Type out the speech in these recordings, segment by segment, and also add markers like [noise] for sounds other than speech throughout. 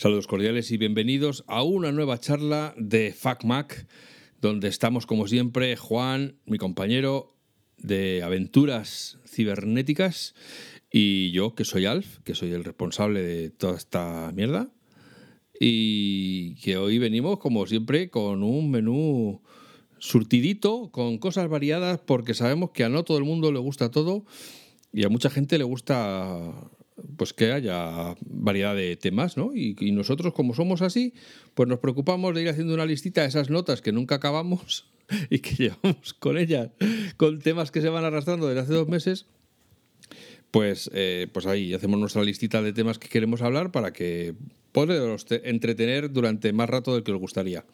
Saludos cordiales y bienvenidos a una nueva charla de FacMac, donde estamos como siempre Juan, mi compañero de aventuras cibernéticas, y yo, que soy Alf, que soy el responsable de toda esta mierda, y que hoy venimos como siempre con un menú surtidito, con cosas variadas, porque sabemos que a no todo el mundo le gusta todo y a mucha gente le gusta pues que haya variedad de temas, ¿no? Y, nosotros, como somos así, pues nos preocupamos de ir haciendo una listita de esas notas que nunca acabamos [laughs] y que llevamos con ellas, con temas que se van arrastrando desde hace dos meses. Pues, eh, pues ahí hacemos nuestra listita de temas que queremos hablar para que poderos entretener durante más rato del que os gustaría.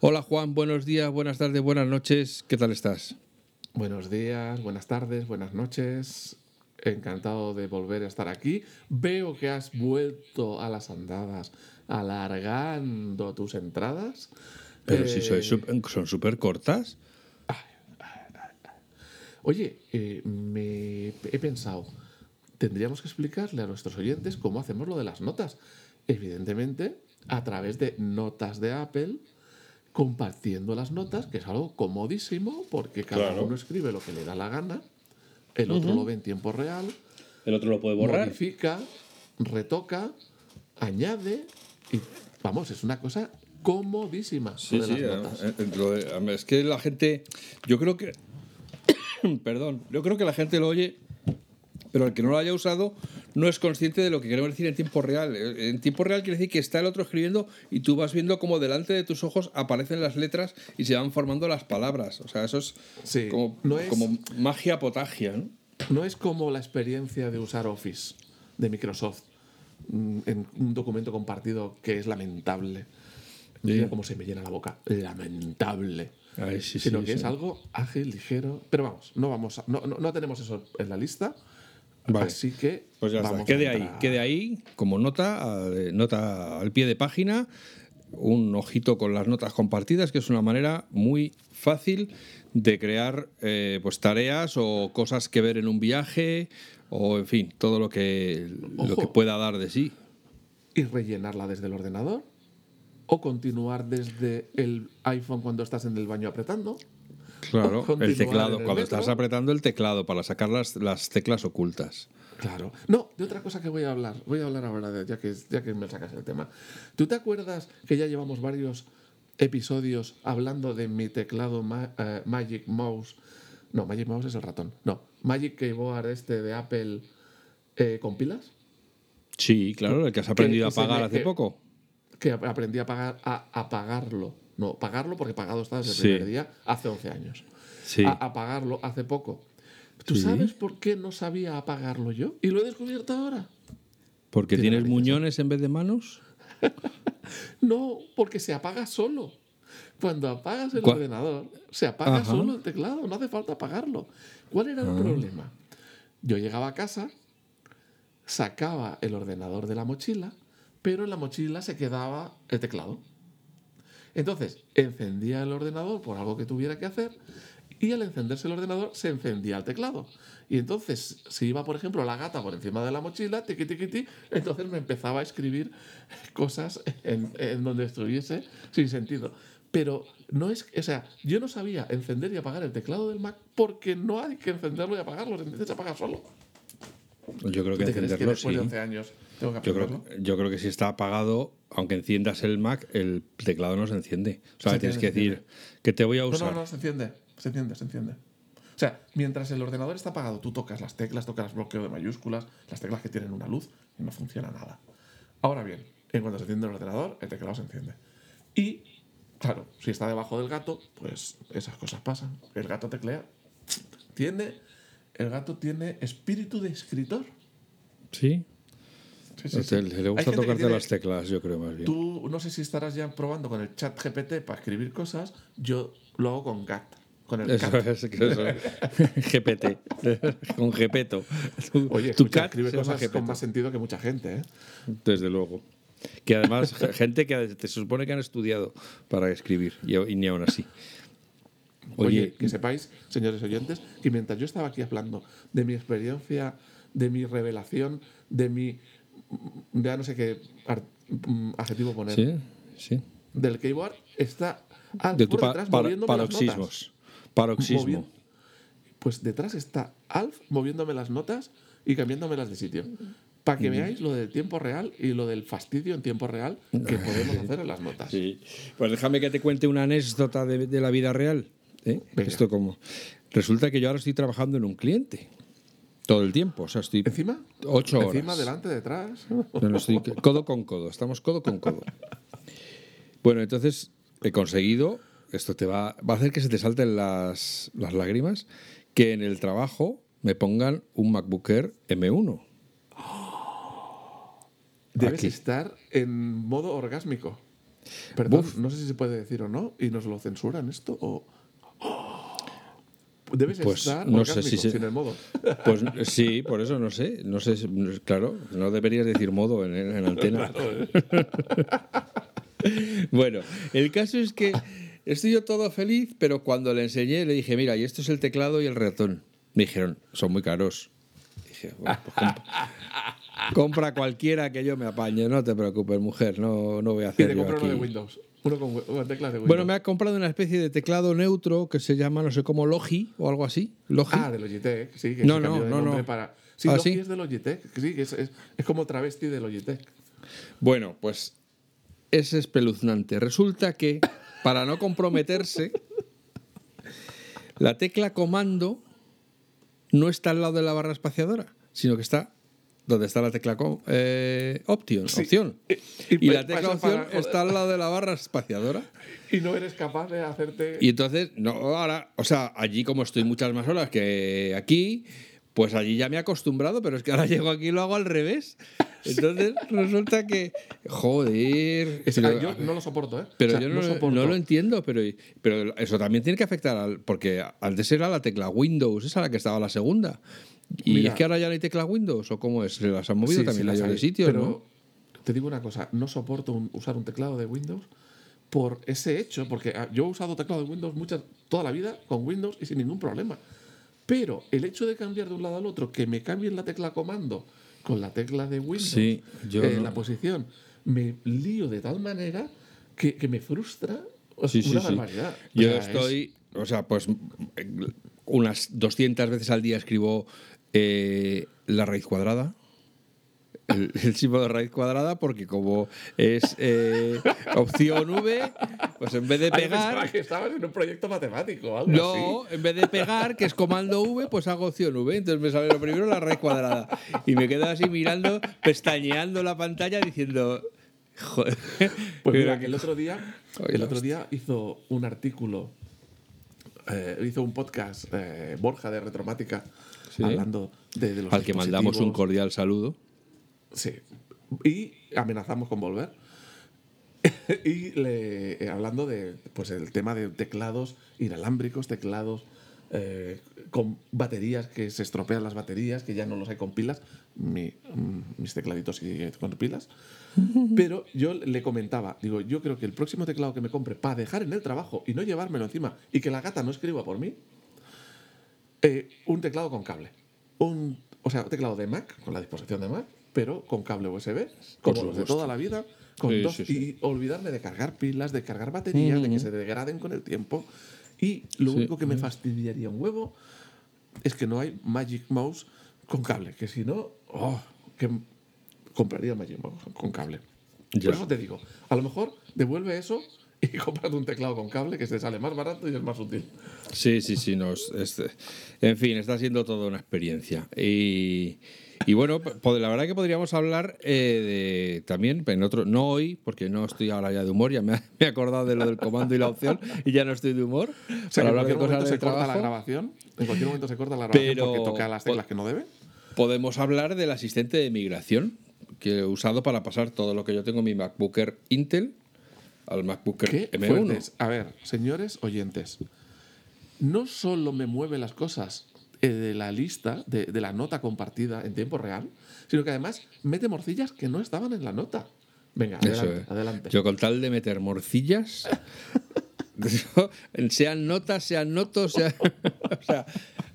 Hola Juan, buenos días, buenas tardes, buenas noches, ¿qué tal estás? Buenos días, buenas tardes, buenas noches encantado de volver a estar aquí. Veo que has vuelto a las andadas alargando tus entradas. Pero si soy eh, son súper cortas. Oye, eh, me he pensado, tendríamos que explicarle a nuestros oyentes cómo hacemos lo de las notas. Evidentemente, a través de notas de Apple, compartiendo las notas, que es algo comodísimo, porque cada uno escribe lo que le da la gana el otro lo ve en tiempo real. El otro lo puede borrar. Modifica, retoca, añade y vamos, es una cosa comodísima. Sí, sí, eh, eh, es que la gente, yo creo que, [coughs] perdón, yo creo que la gente lo oye pero el que no lo haya usado no es consciente de lo que queremos decir en tiempo real. En tiempo real quiere decir que está el otro escribiendo y tú vas viendo cómo delante de tus ojos aparecen las letras y se van formando las palabras. O sea, eso es, como, como, magia potagia. ¿no? no es como la experiencia de usar Office de Microsoft mm, en un documento compartido que es lamentable. Mira cómo se me llena la boca. Lamentable. sino que es algo ágil, ligero. Pero vamos, no, vamos no, no tenemos eso en la lista. Así que. Pues ya está. Quede ahí, quede ahí como nota, nota al pie de página, un ojito con las notas compartidas, que es una manera muy fácil de crear eh, pues tareas o cosas que ver en un viaje o en fin, todo lo que, lo que pueda dar de sí. Y rellenarla desde el ordenador o continuar desde el iPhone cuando estás en el baño apretando. Claro, [laughs] el teclado, cuando estás apretando el teclado para sacar las, las, teclas ocultas. Claro. No, de otra cosa que voy a hablar. Voy a hablar ahora, ya, que, ya que me sacas el tema. ¿Tú te acuerdas que ya llevamos varios episodios hablando de mi teclado eh, Magic Mouse? No, Magic Mouse es el ratón. No, Magic Keyboard este de Apple eh, con pilas. Sí, claro, el que has aprendido a pagar hace poco. Que aprendí a, pagar, a apagarlo no, pagarlo porque pagado está desde el primer día hace 11 años. Sí. A, pagarlo hace poco. ¿Tú sabes por qué no sabía apagarlo yo? Y lo he descubierto ahora. ¿Porque tienes muñones en vez de manos? [laughs] no, porque se apaga solo. Cuando apagas el ordenador, se apaga solo el teclado, no hace falta apagarlo. ¿Cuál era el ah. problema? Yo llegaba a casa, sacaba el ordenador de la mochila, pero en la mochila se quedaba el teclado. Entonces, encendía el ordenador por algo que tuviera que hacer y al encenderse el ordenador se encendía el teclado. Y entonces, si iba, por ejemplo, la gata por encima de la mochila, tiqui, tiqui, tiqui, entonces me empezaba a escribir cosas en, donde estuviese sin sentido. Pero no es, o sea, yo no sabía encender y apagar el teclado del Mac porque no hay que encenderlo y apagarlo, se apaga solo. Yo creo que encenderlo sí. años yo, creo, yo creo que si está apagado, aunque enciendas el Mac, el teclado no se enciende. O sea, tienes que decir que te voy a usar. No, no, no, se enciende. Se enciende, se enciende. O sea, mientras el ordenador está apagado, tú tocas las teclas, tocas el bloqueo de mayúsculas, las teclas que tienen una luz y no funciona nada. Ahora bien, en cuanto se enciende el ordenador, el teclado se enciende. Y, claro, si está debajo del gato, pues esas cosas pasan. El gato teclea. Tiene, el gato tiene espíritu de escritor. Sí, le gusta tocarte las teclas, yo creo más bien. Tú no sé si estarás ya probando con el chat GPT para escribir cosas. Yo lo hago con GAT. Con el eso es, GPT. [laughs] con Gepeto. Oye, tu cat escribe cosas con más sentido que mucha gente, ¿eh? Desde luego. Que además, [laughs] gente que se supone que han estudiado para escribir, y, ni aún así. Oye, que sepáis, señores oyentes, que mientras yo estaba aquí hablando de mi experiencia, de mi revelación, de mi ya no sé qué mm, adjetivo poner. Sí, sí. Del keyboard está Alf De tu por pa- detrás moviéndome las paroxismos. notas. Paroxismo. Movi- Pues detrás está Alf moviéndome las notas y cambiándomelas de sitio. Para que veáis lo del tiempo real y lo del fastidio en tiempo real que podemos hacer en las notas. Sí. Pues déjame que te cuente una anécdota de, de la vida real. ¿eh? Esto como. Resulta que yo ahora estoy trabajando en un cliente. Todo el tiempo. O sea, estoy Encima, ocho horas. encima, delante, detrás. No, no, estoy codo con codo. Estamos codo con codo. Bueno, entonces he conseguido. Esto te va, va a hacer que se te salten las, las lágrimas. Que en el trabajo me pongan un MacBook Air M1. [gasps] Debes Aquí. estar en modo orgásmico. Perdón, no sé si se puede decir o no, y nos lo censuran esto o. Debes Pues, estar no sé si se- sin el modo. Pues sí, por eso no sé. No sé, claro, no deberías decir modo en, en antena. [laughs] Bueno, el caso es que estoy yo todo feliz, pero cuando le enseñé le dije, mira, y esto es el teclado y el ratón. Me dijeron, son muy caros. Dije, "Bueno, pues compra, compra cualquiera que yo me apañe, no te preocupes, mujer, no, no voy a hacer te yo uno de aquí. Windows. Uno con, con teclas de Windows. Bueno, me ha comprado una especie de teclado neutro que se llama, no sé cómo, Logi o algo así. Logi. Ah, de Logitech, sí, que No, no, no, no. para. Sí, Ah, Logi ¿sí? es de Logitech, sí, es, es como travesti de Logitech. Bueno, pues es espeluznante. Resulta que, para no comprometerse, la tecla comando no está al lado de la barra espaciadora, sino que está donde está la tecla eh, option, opción. Y- y Y, pa- la tecla opción para- está al lado de la barra espaciadora. Y no eres capaz de hacerte. Y entonces, no, ahora, o sea, allí como estoy muchas más horas que aquí, pues allí ya me he acostumbrado, pero es que ahora [laughs] llego aquí y lo hago al revés. Entonces resulta que, joder. Es- pero- yo no lo soporto, ¿eh? pero O sea, yo no, soporto. no lo entiendo, pero, pero eso también tiene que afectar al. Porque antes era la tecla Windows, esa la que estaba la segunda. Y Mira. es que ahora ya no hay tecla Windows, ¿o cómo es? ¿Se las han movido Sí, también sí, las de sitios, Pero ¿no? te digo una cosa, no soporto un- usar un teclado de Windows por ese hecho, porque ah, yo he usado teclado de Windows muchas, toda la vida con Windows y sin ningún problema. Pero el hecho de cambiar de un lado al otro, que me cambien la tecla comando con la tecla de Windows, Sí, yo eh, no. la posición, me lío de tal manera que, que me frustra o Sí, una sí. barbaridad. O Yo sea, es- estoy, o sea, pues eh, unas 200 veces al día escribo eh, la raíz cuadrada. El, el símbolo de raíz cuadrada, porque como es eh, opción V, pues en vez de Ah, pegar. que estabas en un proyecto matemático algo No, así. en vez de pegar, que es comando V, pues hago opción V. Entonces me sale lo primero la raíz cuadrada. Y me quedo así mirando, pestañeando la pantalla diciendo. Joder. Pues mira, que- [laughs] el otro día, el otro día hizo un artículo, eh, hizo un podcast eh, Borja de Retromática Sí. hablando de, de los al que mandamos un cordial saludo. Sí. Y amenazamos con volver. [laughs] y le, eh, hablando de pues el tema de teclados inalámbricos, teclados eh, con baterías que se estropean las baterías, que ya no los hay con pilas. Mi- mm, mis tecladitos siguen con pilas. [laughs] Pero yo le comentaba, digo, yo creo que el próximo teclado que me compre para dejar en el trabajo y no llevármelo encima y que la gata no escriba por mí, eh, un teclado con cable. Un, o sea, un teclado de Mac, con la disposición de Mac, pero con cable USB, como los de toda la vida, con Sí, dos, sí, sí. y olvidarme de cargar pilas, de cargar baterías, de que se degraden con el tiempo. Y lo único que me fastidiaría un huevo es que no hay Magic Mouse con cable, que si no, oh, que compraría Magic Mouse con cable. Ya. Por eso te digo, a lo mejor devuelve eso y [laughs] cómprate un teclado con cable que te sale más barato y es más útil. Sí, sí, sí. No, es- es- en fin, está siendo toda una experiencia. Y, y bueno, la verdad que podríamos hablar eh, de, también, en otro, no hoy, porque no estoy ahora ya de humor, ya me, he acordado de lo del comando y la opción y ya no estoy de humor. O sea, para que en hablar de cosas se corta la trabajo. grabación. En cualquier momento se corta la grabación Pero- porque toca las teclas que no debe. Podemos hablar del asistente de migración que he usado para pasar todo lo que yo tengo en mi MacBook Air Intel al MacBook Air ¿Qué M1. fuertes? A ver, señores oyentes, no solo me mueve las cosas eh, de la lista, de, de la nota compartida en tiempo real, sino que además mete morcillas que no estaban en la nota. Venga, adelante. Yo con tal de meter morcillas, [laughs] sean notas, sean notos, sea- [laughs] o sea,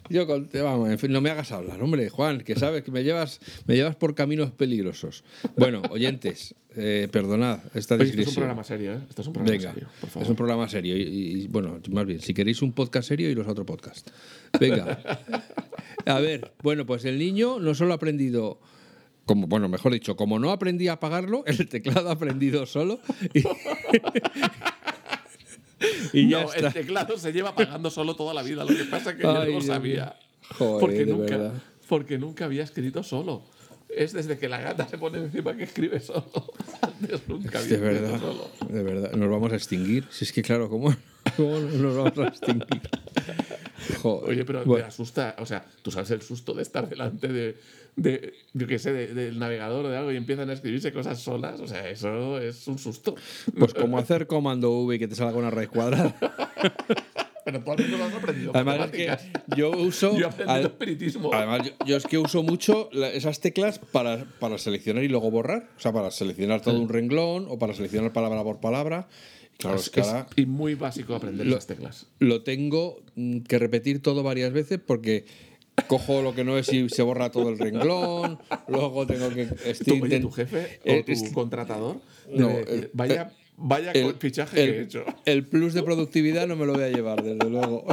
Yo con- vamos, en fin, no me hagas hablar, hombre, Juan, que sabes que me llevas, me llevas por caminos peligrosos. Bueno, oyentes, eh, perdonad esta Oye, esto es un programa serio, ¿eh? Esto es un programa Venga, serio, por favor. es un programa serio. Y, y, bueno, más bien, si queréis un podcast serio, iros a otro podcast. Venga. [laughs] A ver, bueno, pues el niño no solo ha aprendido. Como, bueno, mejor dicho, como no aprendí a apagarlo, el teclado ha aprendido solo. Y, [laughs] [laughs] y ya no, está. el teclado se lleva pagando solo toda la vida. Lo que pasa es que yo Ay, no lo Dios sabía. Joder, porque, nunca, verdad. porque nunca había escrito solo. Es desde que la gata se pone encima que escribe solo. [laughs] Antes nunca había De escrito verdad, solo. de verdad. Nos vamos a extinguir. Si es que, claro, ¿cómo, cómo nos vamos a extinguir? Joder. Oye, pero Bueno, te asusta, o sea, tú sabes el susto de estar delante de, de yo qué sé, de- del navegador o de algo y empiezan a escribirse cosas solas, o sea, eso es un susto. pues como hacer comando V y que te salga una raíz cuadrada. [laughs] Pero tú al menos lo has aprendido. Además es que yo uso. [laughs] Yo al- espiritismo. Además, yo, yo es que uso mucho la- esas teclas para, para seleccionar y luego borrar. O sea, para seleccionar todo un renglón o para seleccionar palabra por palabra. Y claro, es, es, que es- muy básico aprender Lo- esas teclas. lo tengo mm, que repetir todo varias veces porque cojo lo que no es y se borra todo el renglón. Luego tengo que. Tú, estoy oye, intent- tu jefe o eh, tu es- contratador No, el- vaya, vaya el- fichaje el- que he hecho. El plus de productividad no me lo voy a llevar, desde luego.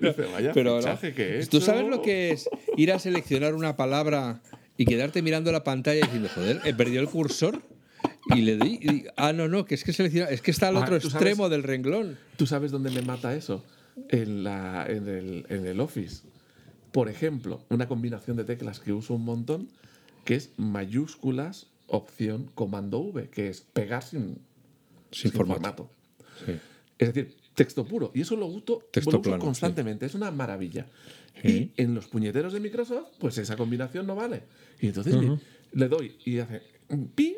Dice, vaya Pero no. fichaje que he hecho. ¿Tú sabes lo que es ir a seleccionar una palabra y quedarte mirando la pantalla diciendo, joder, he perdido el cursor? Y le di, y- ah, no, no, que es que selecciona, es que está al Ah, otro extremo del renglón. ¿Tú sabes dónde me mata eso? En, la, en, el, en el Office. Por ejemplo, una combinación de teclas que uso un montón, que es mayúsculas, opción, comando V, que es pegar sin, Sin formato. Sí. Es decir, texto puro. Y eso lo uso, Texto lo uso constantemente. Es una maravilla. Sí. Y en los puñeteros de Microsoft, pues esa combinación no vale. Y entonces le- le doy y hace pi.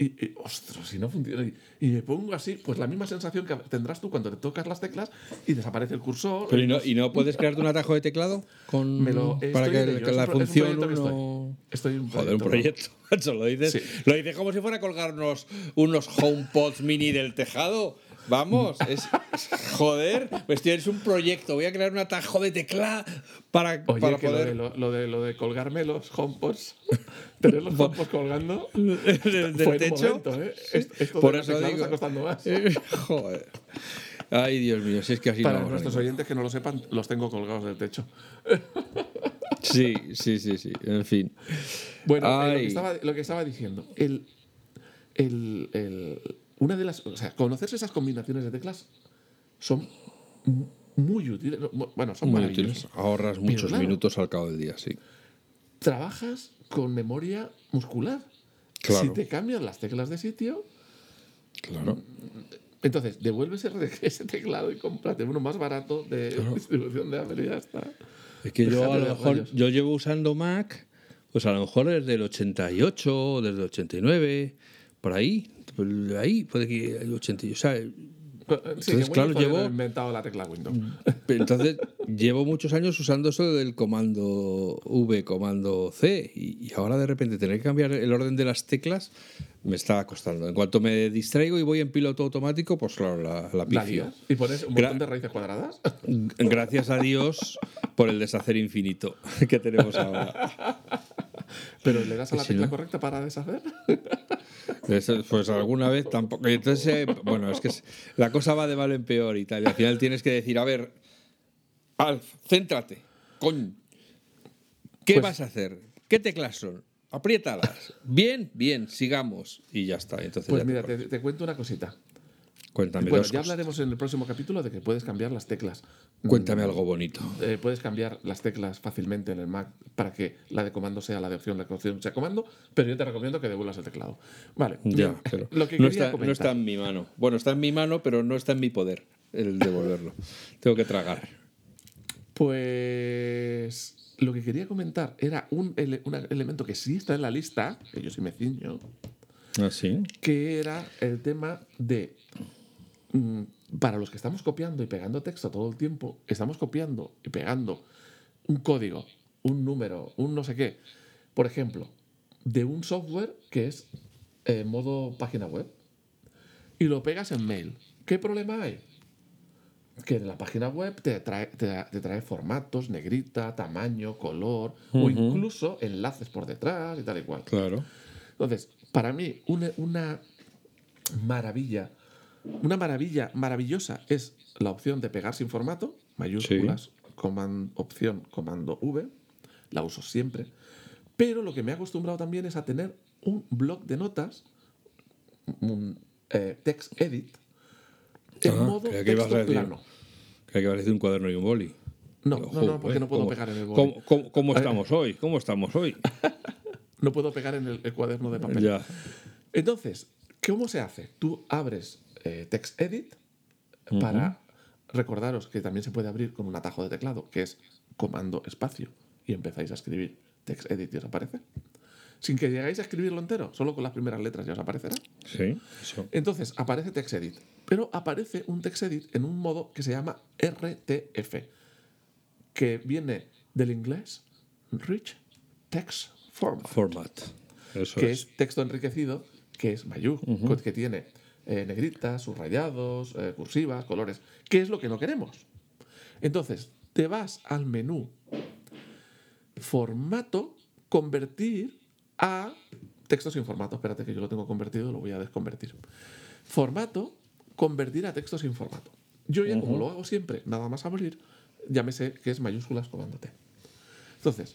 Y, y, ostras, si no funciona. Y, y me pongo así, pues la misma sensación que tendrás tú cuando te tocas las teclas y desaparece el cursor. Pero ¿y no, y no puedes crearte un atajo de teclado con, Me lo- para estoy que, la pro- un función que uno... Estoy en un Joder, un proyecto, [laughs] lo dices, Sí. lo dices como si fuera a colgarnos unos HomePods mini del tejado. Vamos, es, joder, pues tienes un proyecto, voy a crear un atajo de tecla para, Oye, para que lo, poder de, lo, lo de, lo de colgarme los HomePods, [laughs] tener los HomePods colgando, [laughs] del, techo. momento, ¿eh? Esto, esto Por de eso digo. está costando más. [laughs] Joder. Ay, Dios mío, si es que así Para no nuestros ningún- oyentes que no lo sepan, los tengo colgados del techo. Sí, sí, sí, sí. En fin. Bueno, eh, lo, que estaba, lo que estaba diciendo, el, el- el- una de las, o sea, conocerse esas combinaciones de teclas son muy útiles. no, Bueno, son Muy útiles. Ahorras muchos claro. minutos al cabo del día, sí. Trabajas con memoria muscular. Claro. Si te cambian las teclas de sitio, Claro. entonces devuelves [laughs] ese, teclado y cómprate uno más barato de distribución de Apple y ya está. Es que yo a lo mejor, yo llevo usando Mac, pues a lo mejor desde el 88, desde el 89, por ahí, por ahí, puede que el 80, o sea, Sí, Entonces, claro, llevo- inventado la tecla Windows. entonces llevo muchos años usando eso del comando V, comando C, y, ahora de repente tener que cambiar el orden de las teclas me está costando. En cuanto me distraigo y voy en piloto automático, pues claro, la, la La pifio. lías y pones un Gra- montón de raíces cuadradas. Gracias a Dios por el deshacer infinito que tenemos ahora. [laughs] Pero le das a la tecla no- correcta para deshacer. [laughs] Pues alguna vez tampoco. Entonces, eh, bueno, es que es- la cosa va de mal en peor y tal. Y al final tienes que decir, a ver, Alf, céntrate. Coño. ¿Qué Pues- vas a hacer? ¿Qué teclas son? Apriétalas. Bien, bien, sigamos. Y ya está. Entonces Pues ya mira, te, te, te cuento una cosita. cuéntame Bueno, ya hablaremos en el próximo capítulo de que puedes cambiar las teclas. Cuéntame algo bonito. Eh, puedes cambiar las teclas fácilmente en el Mac para que la de comando sea la de opción, la de opción sea comando, pero yo te recomiendo que devuelvas el teclado. Vale. Ya, pero Lo que no, está, no está en mi mano. Bueno, está en mi mano, pero no está en mi poder el devolverlo. [laughs] Tengo que tragar. Pues lo que quería comentar era un, ele- un elemento que sí está en la lista, que yo sí me ciño, ¿Ah, sí? que era el tema de, mm, para los que estamos copiando y pegando texto todo el tiempo, estamos copiando y pegando un código, un número, un no sé qué, por ejemplo, de un software que es eh, modo página web, y lo pegas en mail. ¿Qué problema hay? que en la página web te trae, te, trae formatos, negrita, tamaño, color, o incluso enlaces por detrás y tal y cual. Claro. Entonces, para mí, una, una maravilla, una maravilla maravillosa es la opción de pegar sin formato, mayúsculas, opción, comando V, la uso siempre. Pero lo que me he acostumbrado también es a tener un blog de notas, un eh, text edit, en Ah, modo que a texto decir- plano. Que hay que decir un cuaderno y un boli. No, no, no, porque joder, no puedo ¿cómo- pegar en el boli. ¿Cómo, cómo- cómo estamos hoy? ¿Cómo estamos hoy? No puedo pegar en el, el cuaderno de papel. ya. Entonces, ¿cómo se hace? Tú abres eh, Text Edit para recordaros que también se puede abrir con un atajo de teclado, que es comando espacio, y empezáis a escribir Text Edit y os aparece. Sin que llegáis a escribirlo entero, solo con las primeras letras ya os aparecerá. Sí, eso. Entonces aparece TextEdit, pero aparece un TextEdit en un modo que se llama RTF, que viene del inglés Rich Text Format, Format. Eso que es. es texto enriquecido, que es mayúsculo, que tiene eh, negritas, subrayados, eh, cursivas, colores, que es lo que no queremos. Entonces, te vas al menú formato, convertir a texto sin formato. Espérate que yo lo tengo convertido, lo voy a desconvertir. Formato, convertir a texto sin formato. Yo ya, como lo hago siempre, nada más abrir, ya me sé que es mayúsculas comando T. Entonces,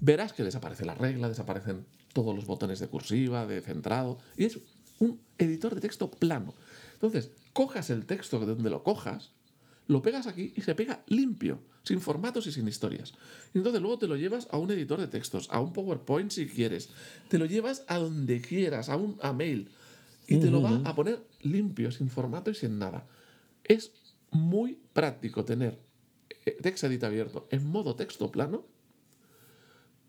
verás que desaparece la regla, desaparecen todos los botones de cursiva, de centrado, y es un editor de texto plano. Entonces, cojas el texto de donde lo cojas, lo pegas aquí y se pega limpio, sin formatos y sin historias. Y entonces luego te lo llevas a un editor de textos, a un PowerPoint si quieres, te lo llevas a donde quieras, a un a mail, y te lo va a poner limpio, sin formato y sin nada. Es muy práctico tener eh, TextEdit abierto en modo texto plano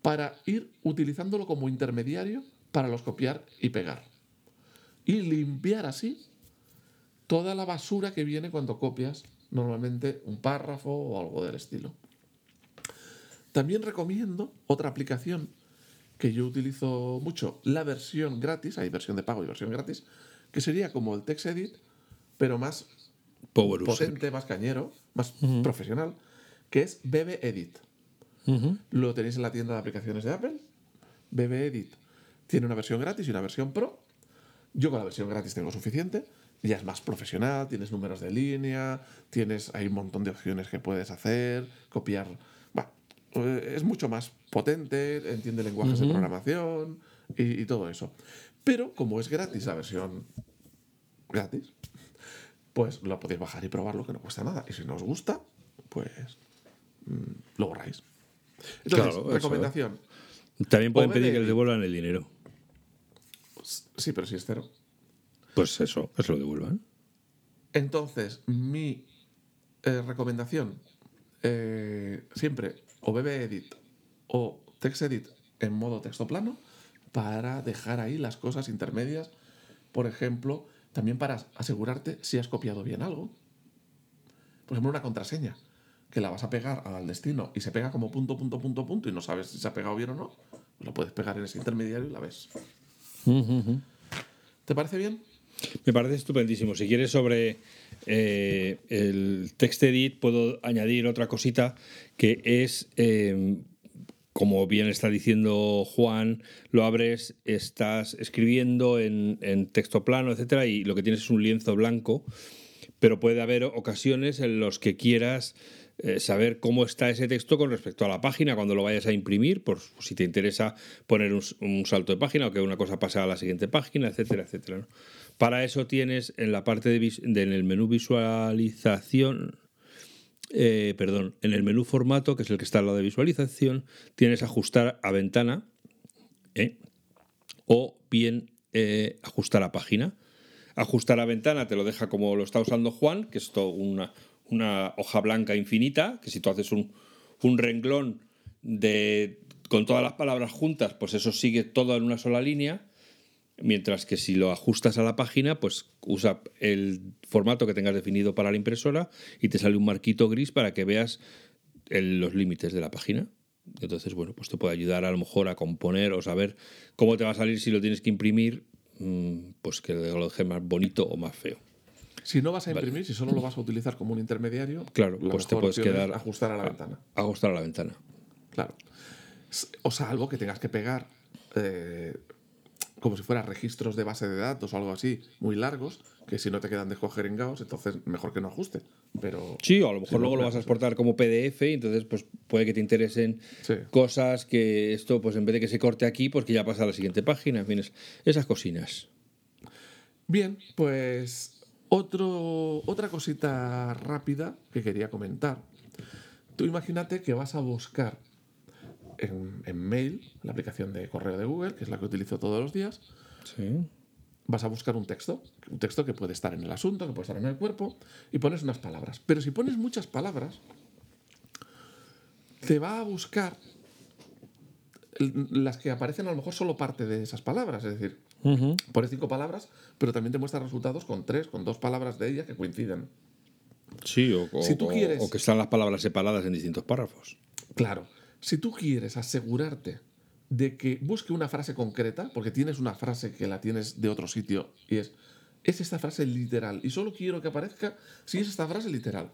para ir utilizándolo como intermediario para los copiar y pegar. Y limpiar así toda la basura que viene cuando copias normalmente un párrafo o algo del estilo. También recomiendo otra aplicación que yo utilizo mucho, la versión gratis, hay versión de pago y versión gratis, que sería como el TextEdit, pero más Power user. potente, más cañero, más profesional, que es BB Edit. Ujú. Lo tenéis en la tienda de aplicaciones de Apple. BB Edit tiene una versión gratis y una versión pro. Yo con la versión gratis tengo suficiente. Ya es más profesional, tienes números de línea, tienes hay un montón de opciones que puedes hacer, copiar. Eh, es mucho más potente, entiende lenguajes de programación y, y todo eso. Pero como es gratis la versión gratis, pues lo podéis bajar y probarlo, que no cuesta nada. Y si no os gusta, pues mm, lo borráis. Entonces, Claro, eso. recomendación. También pueden pedir que les devuelvan el dinero. Sí, pero si es cero. Pues eso, que se lo devuelvan. Entonces, mi eh, recomendación, eh, siempre o BB Edit o TextEdit en modo texto plano para dejar ahí las cosas intermedias. Por ejemplo, también para asegurarte si has copiado bien algo. Por ejemplo, una contraseña que la vas a pegar al destino y se pega como punto, punto, punto, punto y no sabes si se ha pegado bien o no. Lo puedes pegar en ese intermediario y la ves. ¿Te parece bien? Me parece estupendísimo. Si quieres sobre eh, el TextEdit, puedo añadir otra cosita que es, eh, como bien está diciendo Juan, lo abres, estás escribiendo en, en texto plano, etcétera, y lo que tienes es un lienzo blanco, pero puede haber ocasiones en los que quieras eh, saber cómo está ese texto con respecto a la página cuando lo vayas a imprimir, por si te interesa poner un, salto de página o que una cosa pase a la siguiente página, etcétera, etcétera. Para eso tienes en la parte de, en el menú visualización, eh, perdón, en el menú formato, que es el que está al lado de visualización, tienes ajustar a ventana ¿eh? o bien ajustar a página. Ajustar a ventana te lo deja como lo está usando Juan, que es todo una, una hoja blanca infinita, que si tú haces un, un renglón de, con todas las palabras juntas, pues eso sigue todo en una sola línea. Mientras que si lo ajustas a la página, pues usa el formato que tengas definido para la impresora y te sale un marquito gris para que veas los límites de la página. Entonces, bueno, pues te puede ayudar a lo mejor a componer o saber cómo te va a salir si lo tienes que imprimir, mm, pues que lo dejes más bonito o más feo. Si no vas a imprimir, si solo lo vas a utilizar como un intermediario, Claro, la pues te puedes quedar- ajustar a la ventana. Ajustar a la ventana. Claro. O sea, algo que tengas que pegar eh, como si fuera registros de base de datos o algo así, muy largos, que si no te quedan descojeringados, entonces mejor que no ajuste. Pero Sí, o a lo mejor luego no, lo vas a exportar como PDF y entonces pues puede que te interesen Sí. cosas que esto pues en vez de que se corte aquí pues que ya pasa a la siguiente página, en fin, es- esas cocinas. Bien, pues otro, otra cosita rápida que quería comentar. Tú imagínate que vas a buscar en, en Mail, la aplicación de correo de Google, que es la que utilizo todos los días, Sí. vas a buscar un texto, un texto que puede estar en el asunto, que puede estar en el cuerpo, y pones unas palabras. Pero si pones muchas palabras, te va a buscar las que aparecen a lo mejor solo parte de esas palabras. Es decir, pones cinco palabras, pero también te muestra resultados con tres, con dos palabras de ellas que coinciden. Sí, o, o- Si tú o- quieres- o que están las palabras separadas en distintos párrafos. Claro, si tú quieres asegurarte de que busque una frase concreta, porque tienes una frase que la tienes de otro sitio y es, es esta frase literal y solo quiero que aparezca si es esta frase literal.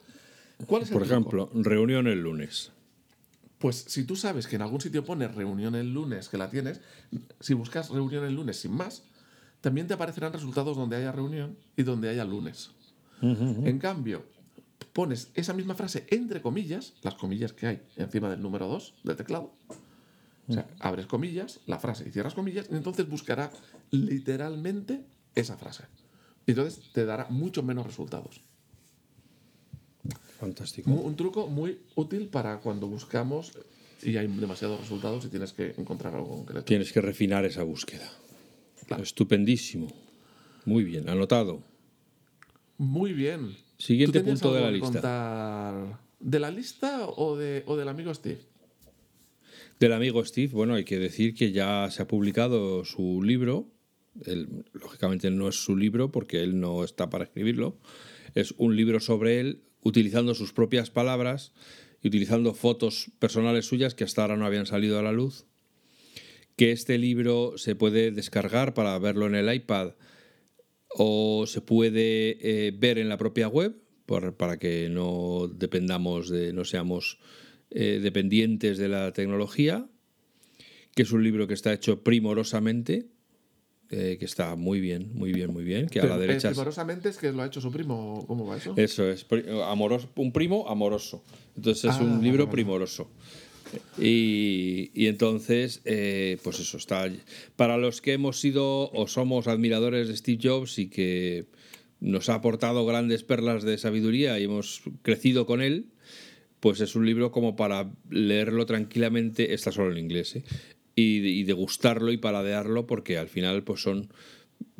¿Cuál es el Por truco? ejemplo, reunión el lunes. Pues si tú sabes que en algún sitio pone reunión el lunes, que la tienes, si buscas reunión el lunes sin más, también te aparecerán resultados donde haya reunión y donde haya lunes. En cambio, pones esa misma frase entre comillas, las comillas que hay encima del número 2 del teclado. O sea, abres comillas, la frase y cierras comillas, y entonces buscará literalmente esa frase. Y entonces te dará mucho menos resultados. Fantástico. Un truco muy útil para cuando buscamos y hay demasiados resultados y tienes que encontrar algo concreto. Tienes que refinar esa búsqueda. Claro. Estupendísimo. Muy bien, anotado. Muy bien. Siguiente ¿Tú tenías punto de la lista. contar ¿De la lista o, de, o del amigo Steve? Del amigo Steve, bueno, hay que decir que ya se ha publicado su libro. Él, lógicamente no es su libro porque él no está para escribirlo. Es un libro sobre él utilizando sus propias palabras y utilizando fotos personales suyas que hasta ahora no habían salido a la luz. Que este libro se puede descargar para verlo en el iPad o se puede eh, ver en la propia web para que no dependamos de, no seamos eh, dependientes de la tecnología, que es un libro que está hecho primorosamente, eh, que está muy bien, muy bien, muy bien, que a la derecha... es- primorosamente es que lo ha hecho su primo. ¿Cómo va eso? eso es, amoroso, un primo amoroso. Entonces es Ah, un libro vale, vale. primoroso. Y, y entonces, eh, pues eso está. Para los que hemos sido o somos admiradores de Steve Jobs y que nos ha aportado grandes perlas de sabiduría y hemos crecido con él, pues es un libro como para leerlo tranquilamente, está solo en inglés, ¿eh? Y, y degustarlo y paladearlo, porque al final pues son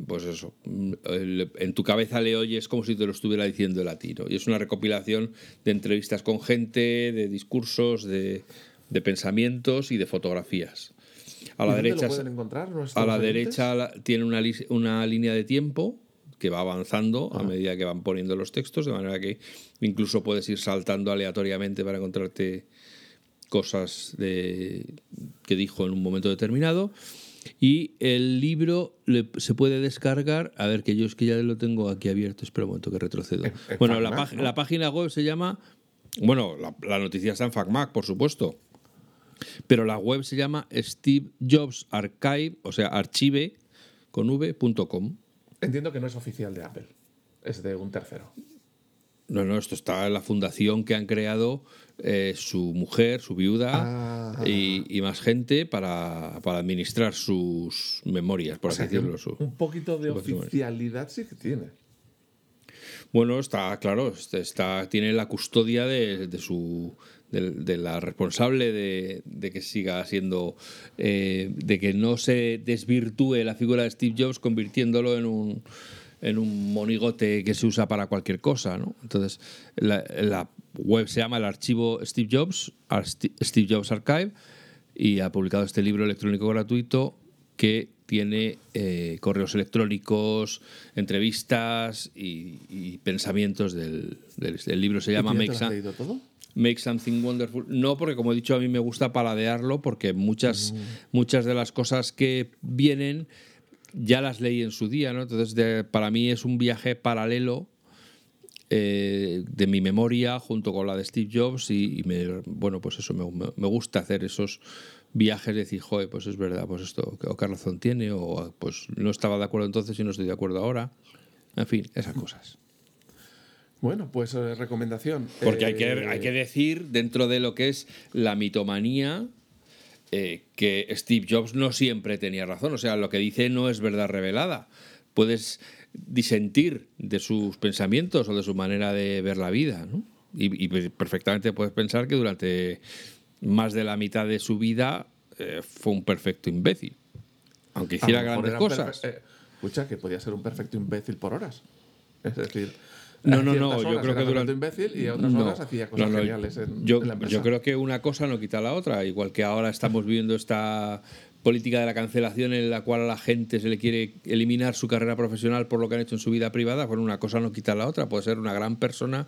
pues eso, en tu cabeza le oyes como si te lo estuviera diciendo el latino. Y es una recopilación de entrevistas con gente, de discursos, de, de pensamientos y de fotografías. A la ¿Y dónde derecha, lo pueden encontrar a la derecha tiene una, una línea de tiempo que va avanzando a medida que van poniendo los textos, de manera que incluso puedes ir saltando aleatoriamente para encontrarte cosas de, que dijo en un momento determinado. Y el libro le- se puede descargar. A ver, que yo es que ya lo tengo aquí abierto. Espera un momento que retrocedo. En- en bueno, la, página web se llama. Bueno, la, la noticia está en FacMac, por supuesto. Pero la web se llama Steve Jobs Archive, o sea, archive con v.com. Entiendo que no es oficial de Apple. Es de un tercero. No, no, esto está en la fundación que han creado eh, su mujer, su viuda Ah. y, y más gente para, para administrar sus memorias, por O así sea, decirlo. un, su- un poquito de oficialidad sí que tiene. Bueno, está claro, este- está, tiene la custodia de, de su de, de la responsable de, de que siga siendo eh, de que no se desvirtúe la figura de Steve Jobs convirtiéndolo en un en un monigote que se usa para cualquier cosa, ¿no? Entonces la, la web se llama el archivo Steve Jobs, Steve Jobs Archive y ha publicado este libro electrónico gratuito que tiene eh, correos electrónicos, entrevistas y, y pensamientos del, del- el libro se llama ¿Y tú ya Make, Some- todo? Make Something Wonderful. No, porque como he dicho, a mí me gusta paladearlo porque muchas, muchas de las cosas que vienen ya las leí en su día, ¿no? Entonces, de- para mí es un viaje paralelo eh, de mi memoria junto con la de Steve Jobs y, me, bueno, pues eso, me, gusta hacer esos viajes, decir, joder, pues es verdad, pues esto, o qué razón tiene, o pues no estaba de acuerdo entonces y no estoy de acuerdo ahora. En fin, esas cosas. Bueno, pues eh, recomendación. Porque hay, que, hay que decir, dentro de lo que es la mitomanía, que Steve Jobs no siempre tenía razón. O sea, lo que dice no es verdad revelada. Puedes disentir de sus pensamientos o de su manera de ver la vida, ¿no? Y, perfectamente puedes pensar que durante más de la mitad de su vida eh, fue un perfecto imbécil. Aunque hiciera grandes cosas. Eh, escucha, que podía ser un perfecto imbécil por horas. Es decir, no, no, no, yo creo que durante imbécil y a otras horas hacía cosas geniales en, yo, la yo creo que una cosa no quita la otra, igual que ahora estamos viviendo esta política de la cancelación en la cual a la gente se le quiere eliminar su carrera profesional por lo que han hecho en su vida privada, bueno, una cosa no quita la otra. Puede ser una gran persona,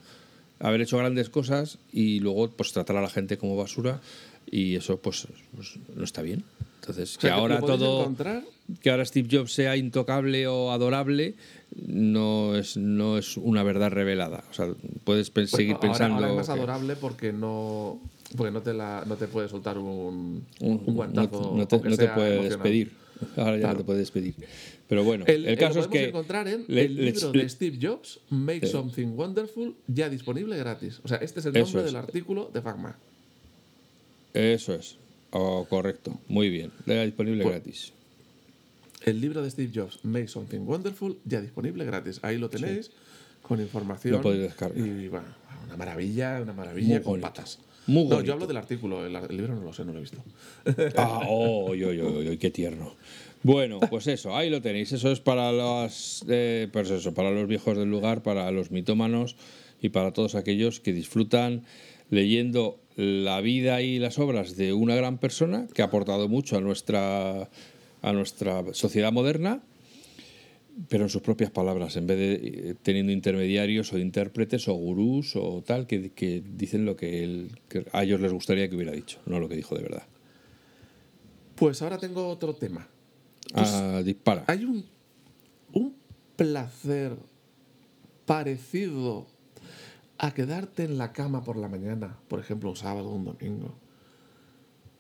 haber hecho grandes cosas y luego pues tratar a la gente como basura y eso pues, pues no está bien. Entonces, que ahora todo que ahora Steve Jobs sea intocable o adorable no es no es una verdad revelada. O sea, puedes seguir pensando ahora es más adorable porque no porque no te, la, no te puede soltar un, un, guantazo. No te, no te puede despedir. Ahora ya no te puede despedir. Pero bueno, el, caso es que. encontrar en el libro de Steve Jobs, Make Something Wonderful, ya disponible gratis. O sea, este es el nombre del artículo de FACMA. Eso es. Oh, correcto. Muy bien. Ya disponible pues, gratis. El libro de Steve Jobs, Make Something Wonderful, ya disponible gratis. Ahí lo tenéis, con información. Lo podéis descargar. Y bueno, una maravilla, una maravilla con patas no, yo hablo del artículo, el, libro no lo sé, no lo he visto. [laughs] Ah, oh, yo, yo, yo, qué tierno. Bueno, pues eso, ahí lo tenéis. Eso es para los, eh, pues eso, para los viejos del lugar, para los mitómanos y para todos aquellos que disfrutan leyendo la vida y las obras de una gran persona que ha aportado mucho a nuestra, a nuestra sociedad moderna pero en sus propias palabras, en vez de eh, teniendo intermediarios o intérpretes o gurús o tal, que, que dicen lo que, a ellos les gustaría que hubiera dicho, no lo que dijo de verdad. Pues ahora tengo otro tema. ah, dispara. Hay un, un placer parecido a quedarte en la cama por la mañana, por ejemplo, un sábado o un domingo,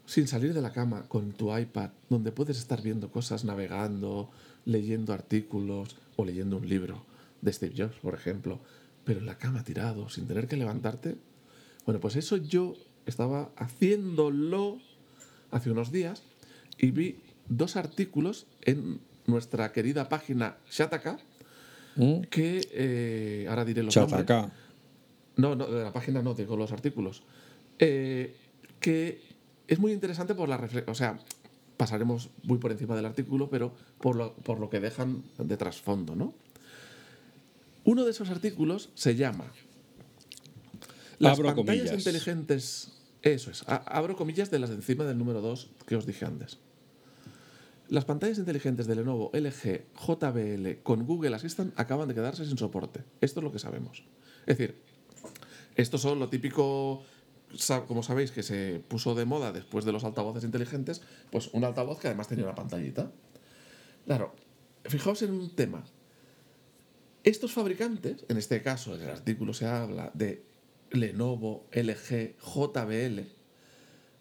sin salir de la cama con tu iPad, donde puedes estar viendo cosas, navegando, leyendo artículos o leyendo un libro de Steve Jobs, por ejemplo, pero en la cama tirado, sin tener que levantarte. Bueno, pues eso yo estaba haciéndolo hace unos días y vi dos artículos en nuestra querida página Shataka ¿Mm? que eh, ahora diré los Shataka. No, no, de la página no, digo los artículos. Eh, que es muy interesante por la reflexión. O sea, pasaremos muy por encima del artículo, pero por lo, por lo que dejan de trasfondo, ¿no? Uno de esos artículos se llama Las pantallas inteligentes. Eso es. abro comillas de las de encima del número 2 que os dije antes. Las pantallas inteligentes de Lenovo LG JBL con Google Assistant acaban de quedarse sin soporte. Esto es lo que sabemos. Es decir, estos son lo típico como sabéis que se puso de moda después de los altavoces inteligentes, pues un altavoz que además tenía una pantallita. Claro, fijaos en un tema. Estos fabricantes, en este caso en el artículo se habla de Lenovo, LG, JBL,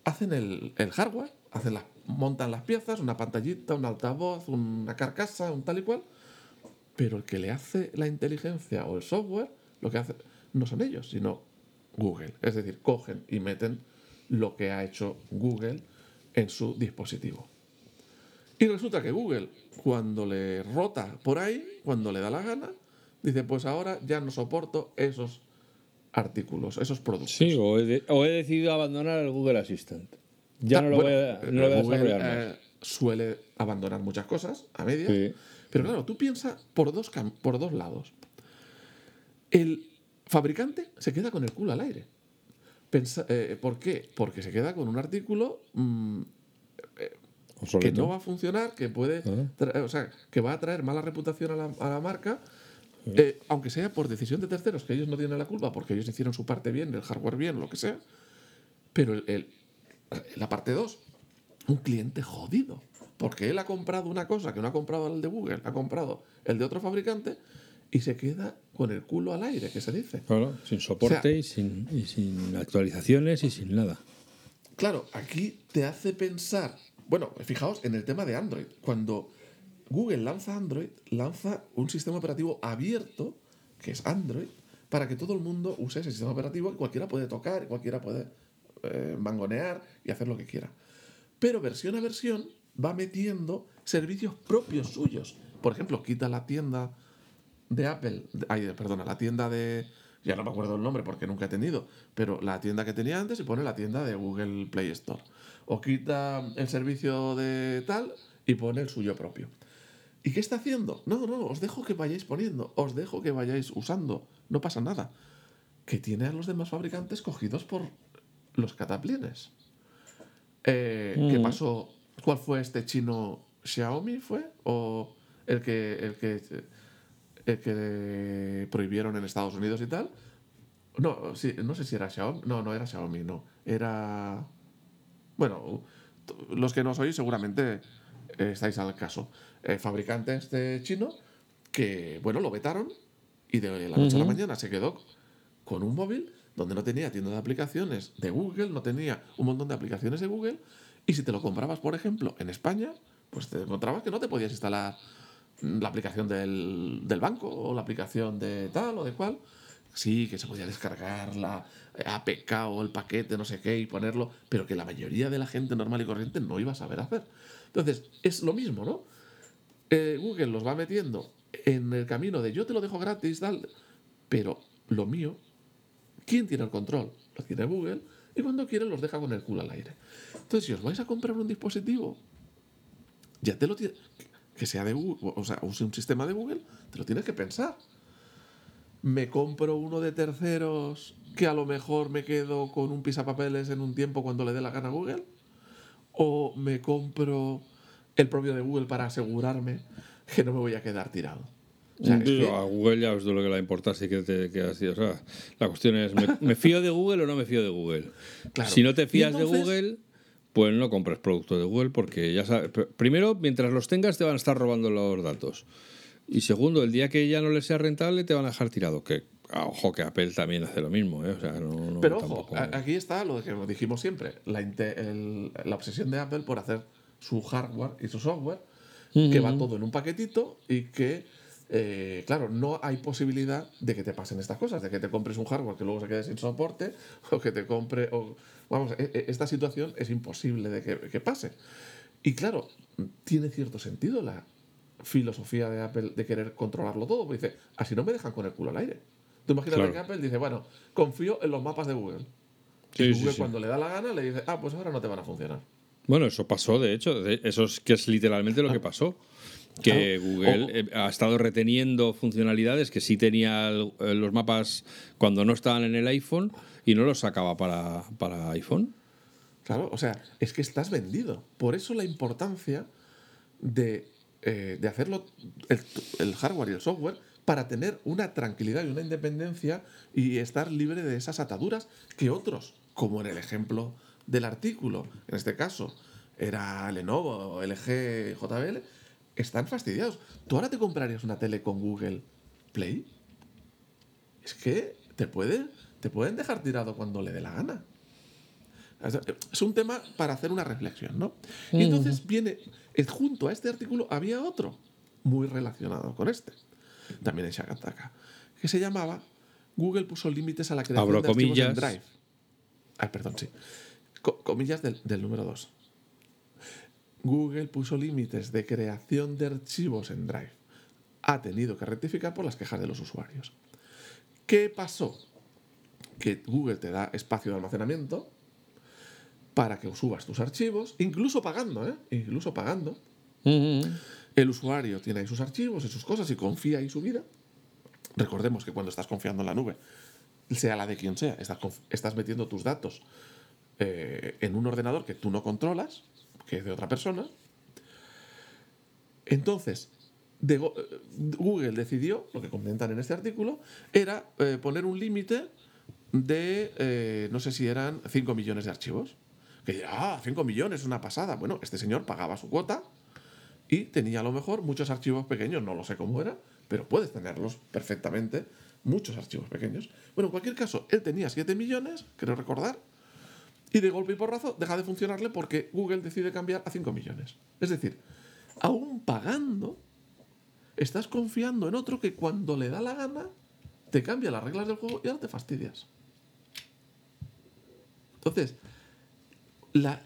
hacen el, hardware, hacen montan las piezas, una pantallita, un altavoz, una carcasa, un tal y cual, pero el que le hace la inteligencia o el software, lo que hace no son ellos, sino Google. Es decir, cogen y meten lo que ha hecho Google en su dispositivo. Y resulta que Google, cuando le rota por ahí, cuando le da la gana, dice, pues ahora ya no soporto esos artículos, esos productos. Sí, o he, decidido abandonar el Google Assistant. Ya no lo voy a, no Google, eh, suele abandonar muchas cosas a medias. Pero claro, tú piensas por dos, por dos lados. El fabricante se queda con el culo al aire. Eh, ¿Por qué? Porque se queda con un artículo mm, eh, que no va a funcionar, que puede, ah. o sea, que va a traer mala reputación a la, marca, eh, aunque sea por decisión de terceros, que ellos no tienen la culpa, porque ellos hicieron su parte bien, el hardware bien, lo que sea. Pero el, la parte 2, un cliente jodido, porque él ha comprado una cosa que no ha comprado el de Google, ha comprado el de otro fabricante y se queda con el culo al aire, que se dice. Claro, sin soporte y, sin, y sin actualizaciones y sin nada. Claro, aquí te hace pensar, bueno, fijaos en el tema de Android. Cuando Google lanza Android, lanza un sistema operativo abierto, que es Android, para que todo el mundo use ese sistema operativo y cualquiera puede tocar, cualquiera puede eh, mangonear y hacer lo que quiera. Pero versión a versión va metiendo servicios propios suyos. Por ejemplo, quita la tienda de Apple, ay, perdona, la tienda de, ya no me acuerdo el nombre porque nunca he tenido, pero la tienda que tenía antes y pone la tienda de Google Play Store. O quita el servicio de tal y pone el suyo propio. ¿Y qué está haciendo? No, no, os dejo que vayáis poniendo, os dejo que vayáis usando, no pasa nada. Que tiene a los demás fabricantes cogidos por los cataplines. Eh, ¿Qué mm. pasó? ¿Cuál fue este chino? ¿Xiaomi fue? ¿O el que, el que, el que prohibieron en Estados Unidos y tal? No, sí, no sé si era Xiaomi. No, no era Xiaomi, no. Era. Bueno, los que no sois seguramente estáis al caso. Eh, fabricante este chino que, bueno, lo vetaron y de la noche a la mañana se quedó con un móvil donde no tenía tienda de aplicaciones de Google, no tenía un montón de aplicaciones de Google y si te lo comprabas, por ejemplo, en España, pues te encontrabas que no te podías instalar la aplicación del, del banco o la aplicación de tal o de cual. Sí, que se podía descargar la APK o el paquete, no sé qué, y ponerlo, pero que la mayoría de la gente normal y corriente no iba a saber hacer. Entonces, es lo mismo, ¿no? Eh, Google los va metiendo en el camino de yo te lo dejo gratis, tal, pero lo mío, ¿quién tiene el control? Lo tiene Google y cuando quiere los deja con el culo al aire. Entonces, si os vais a comprar un dispositivo, ya te lo tiene, que sea de Google, o sea, use un sistema de Google, te lo tienes que pensar. Me compro uno de terceros que a lo mejor me quedo con un pisapapeles en un tiempo cuando le dé la gana a Google. O me compro el propio de Google para asegurarme que no me voy a quedar tirado. A Google ya os doy lo que la importa, sí que te quedas O sea, la cuestión es, ¿me, fío de Google o no me fío de Google? [laughs] Si no te fías de Google, pues no compres productos de Google porque ya sabes, primero, mientras los tengas te van a estar robando los datos. Y segundo, el día que ya no les sea rentable te van a dejar tirado. Que, ah, ojo, que Apple también hace lo mismo. ¿eh? Pero ojo, aquí está lo que dijimos siempre, la, la obsesión de Apple por hacer su hardware y su software, que va todo en un paquetito y que, eh, claro, no hay posibilidad de que te pasen estas cosas, de que te compres un hardware que luego se quede sin soporte [laughs] o que te compre... O, vamos, e, e, esta situación es imposible de que, pase. Y claro, tiene cierto sentido la filosofía de Apple de querer controlarlo todo, porque dice, así no me dejan con el culo al aire. Tú imagínate que Apple dice, bueno, confío en los mapas de Google. y Google cuando le da la gana le dice, ah, pues ahora no te van a funcionar. Bueno, eso pasó, de hecho. Eso es que es literalmente lo que pasó. Que Google eh, ha estado reteniendo funcionalidades que sí tenía eh, los mapas cuando no estaban en el iPhone y no los sacaba para, para iPhone. Claro, o sea, es que estás vendido. Por eso la importancia de, eh, de hacerlo, el, el, hardware y el software, para tener una tranquilidad y una independencia y estar libre de esas ataduras que otros, como en el ejemplo del artículo, en este caso era Lenovo, LG, JBL, están fastidiados. ¿Tú ahora te comprarías una tele con Google Play? Es que te, puede, te pueden dejar tirado cuando le dé la gana. Es un tema para hacer una reflexión, ¿no? Y entonces viene, junto a este artículo había otro muy relacionado con este, también en Shagataka, que se llamaba Google puso límites a la creación de archivos en Drive. Ay, perdón, sí comillas del, número 2. Google puso límites de creación de archivos en Drive. Ha tenido que rectificar por las quejas de los usuarios. ¿Qué pasó? Que Google te da espacio de almacenamiento para que subas tus archivos, incluso pagando, ¿eh? Incluso pagando. El usuario tiene ahí sus archivos y sus cosas y confía ahí su vida. Recordemos que cuando estás confiando en la nube, sea la de quien sea, estás metiendo tus datos eh, en un ordenador que tú no controlas, que es de otra persona. Entonces, Google decidió, lo que comentan en este artículo, era eh, poner un límite de, eh, no sé si eran 5 millones de archivos. Que dirá, ah, 5 millones, es una pasada. Bueno, este señor pagaba su cuota y tenía a lo mejor muchos archivos pequeños, no lo sé cómo era, pero puedes tenerlos perfectamente, muchos archivos pequeños. Bueno, en cualquier caso, él tenía 7 millones, creo recordar, y de golpe y porrazo deja de funcionarle porque Google decide cambiar a 5 millones. Es decir, aún pagando, estás confiando en otro que cuando le da la gana te cambia las reglas del juego y ahora te fastidias. Entonces, la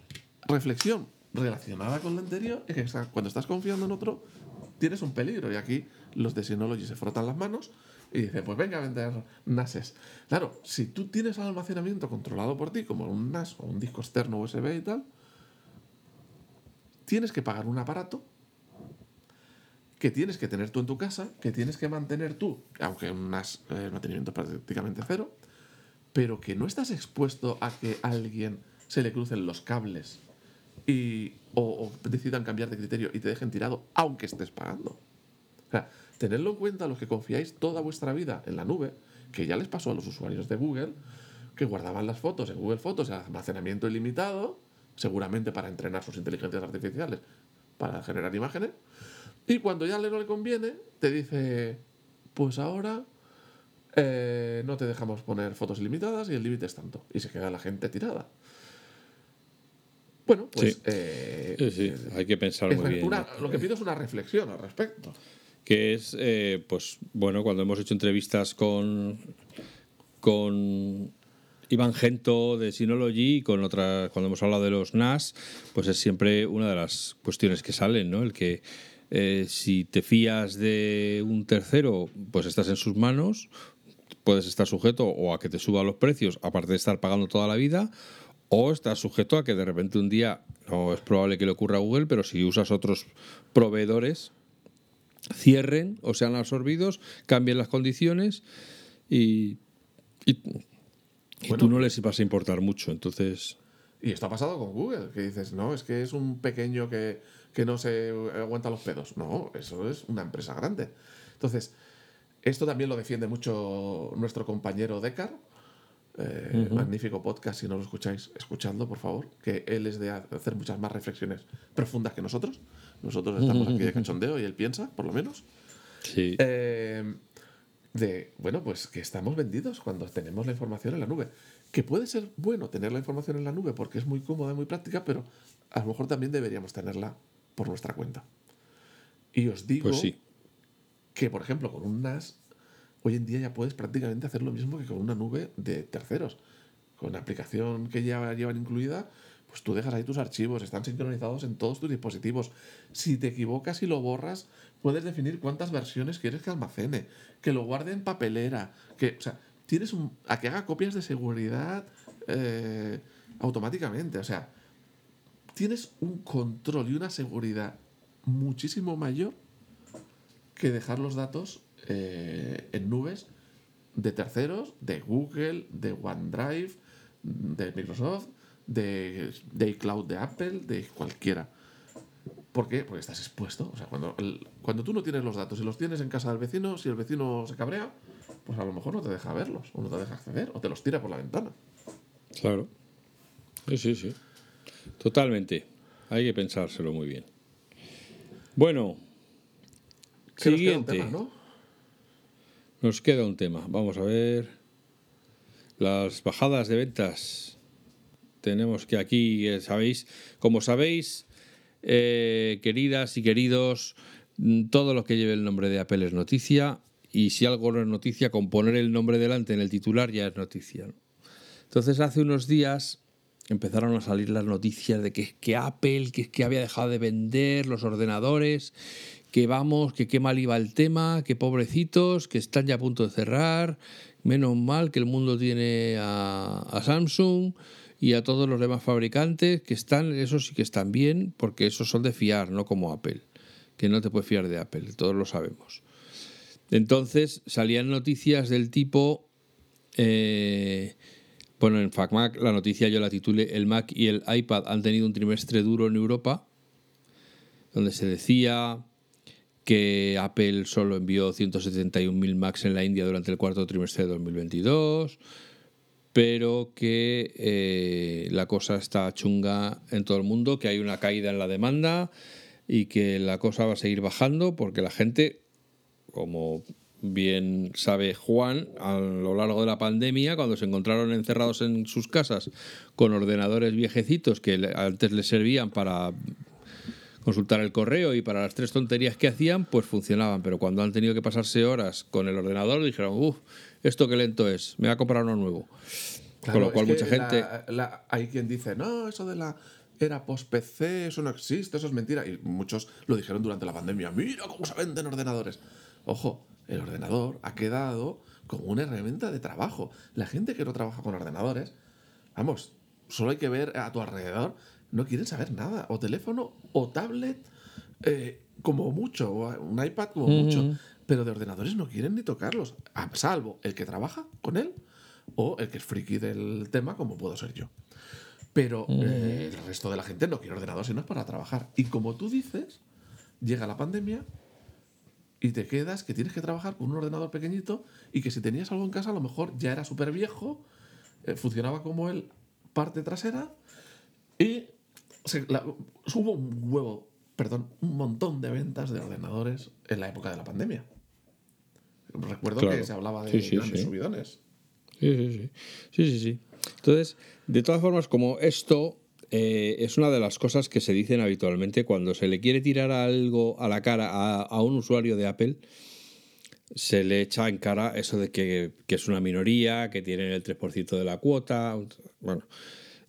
reflexión relacionada con la anterior es que cuando estás confiando en otro, tienes un peligro. Y aquí los de Synology se frotan las manos y dicen, pues venga a vender NASes. Claro, si tú tienes almacenamiento controlado por ti, como un NAS o un disco externo USB y tal, tienes que pagar un aparato que tienes que tener tú en tu casa, que tienes que mantener tú, aunque un NAS eh, mantenimiento prácticamente cero, pero que no estás expuesto a que alguien se le crucen los cables y, o, decidan cambiar de criterio y te dejen tirado, aunque estés pagando. O sea, tenedlo en cuenta los que confiáis toda vuestra vida en la nube, que ya les pasó a los usuarios de Google, que guardaban las fotos en Google Fotos en almacenamiento ilimitado, seguramente para entrenar sus inteligencias artificiales, para generar imágenes, y cuando ya le no le conviene, te dice, pues ahora eh, no te dejamos poner fotos ilimitadas y el límite es tanto. Y se queda la gente tirada. Bueno, pues. Sí, eh, sí, hay que pensar muy bien. Lo que pido es una reflexión al respecto. Que es, eh, pues, bueno, cuando hemos hecho entrevistas con. con Iván Gento de Synology y con otra, cuando hemos hablado de los NAS, pues es siempre una de las cuestiones que salen, ¿no? El que si te fías de un tercero, pues estás en sus manos, puedes estar sujeto o a que te suban los precios, aparte de estar pagando toda la vida, o estás sujeto a que de repente un día, no es probable que le ocurra a Google, pero si usas otros proveedores, cierren o sean absorbidos, cambien las condiciones y, y, tú no les vas a importar mucho. Entonces. Y esto ha pasado con Google, que dices, no, es que es un pequeño que, que no se aguanta los pedos. No, eso es una empresa grande. Entonces, esto también lo defiende mucho nuestro compañero Decar. Eh, magnífico podcast, si no lo escucháis, escuchando, por favor, que él es de hacer muchas más reflexiones profundas que nosotros. Nosotros estamos aquí de [laughs] cachondeo y él piensa, por lo menos. Sí. Eh, de, bueno, pues que estamos vendidos cuando tenemos la información en la nube. Que puede ser bueno tener la información en la nube porque es muy cómoda y muy práctica, pero a lo mejor también deberíamos tenerla por nuestra cuenta. Y os digo pues sí que, por ejemplo, con un NAS, hoy en día ya puedes prácticamente hacer lo mismo que con una nube de terceros. Con la aplicación que ya llevan incluida, pues tú dejas ahí tus archivos, están sincronizados en todos tus dispositivos. Si te equivocas y lo borras, puedes definir cuántas versiones quieres que almacene, que lo guarde en papelera, que, o sea, tienes un, a que haga copias de seguridad eh, automáticamente. O sea, tienes un control y una seguridad muchísimo mayor que dejar los datos eh, en nubes de terceros, de Google, de OneDrive, de Microsoft, de, de iCloud de Apple, de cualquiera. ¿Por qué? Porque estás expuesto. O sea, cuando, cuando tú no tienes los datos y los tienes en casa del vecino, si el vecino se cabrea, pues a lo mejor no te deja verlos, o no te deja acceder, o te los tira por la ventana. Claro. Sí, sí, sí. Totalmente. Hay que pensárselo muy bien. Bueno, Siguiente. Nos queda, un tema. Vamos a ver. Las bajadas de ventas. Tenemos que aquí, eh, sabéis, como sabéis, eh, queridas y queridos, mm, todo lo que lleve el nombre de Apple es noticia. Y si algo no es noticia, con poner el nombre delante en el titular ya es noticia. Entonces, hace unos días empezaron a salir las noticias de que, que Apple que, que había dejado de vender los ordenadores que vamos, que qué mal iba el tema, que pobrecitos, que están ya a punto de cerrar, menos mal que el mundo tiene a, Samsung y a todos los demás fabricantes que están, esos sí que están bien, porque esos son de fiar, no como Apple, que no te puedes fiar de Apple, todos lo sabemos. Entonces salían noticias del tipo, eh, bueno, en FacMac la noticia yo la titulé El Mac y el iPad han tenido un trimestre duro en Europa, donde se decía que Apple solo envió 171.000 Macs en la India durante el cuarto trimestre de 2022, pero que eh, la cosa está chunga en todo el mundo, que hay una caída en la demanda y que la cosa va a seguir bajando porque la gente como bien sabe Juan, a lo largo de la pandemia, cuando se encontraron encerrados en sus casas con ordenadores viejecitos que antes les servían para consultar el correo y para las tres tonterías que hacían, pues funcionaban. Pero cuando han tenido que pasarse horas con el ordenador, dijeron, uff, esto qué lento es, me voy a comprar uno nuevo. con lo cual mucha gente... hay quien dice, no, eso de la era post-PC, eso no existe, eso es mentira. Y muchos lo dijeron durante la pandemia, mira cómo se venden ordenadores. Ojo, el ordenador ha quedado como una herramienta de trabajo. La gente que no trabaja con ordenadores, vamos, solo hay que ver a tu alrededor, no quieren saber nada. O teléfono o tablet, eh, como mucho, o un iPad como mucho. Pero de ordenadores no quieren ni tocarlos, salvo el que trabaja con él o el que es friki del tema, como puedo ser yo. Pero eh, el resto de la gente no quiere ordenador sino es para trabajar. Y como tú dices, llega la pandemia y te quedas que tienes que trabajar con un ordenador pequeñito y que si tenías algo en casa a lo mejor ya era súper viejo, eh, funcionaba como el parte trasera y se, hubo un huevo, perdón, un montón de ventas de ordenadores en la época de la pandemia. Recuerdo que se hablaba de grandes subidones. Sí, sí, sí. Sí, sí, sí. Entonces, de todas formas, como esto eh, es una de las cosas que se dicen habitualmente cuando se le quiere tirar algo a la cara a, un usuario de Apple, se le echa en cara eso de que, es una minoría, que tienen el 3% de la cuota. Bueno,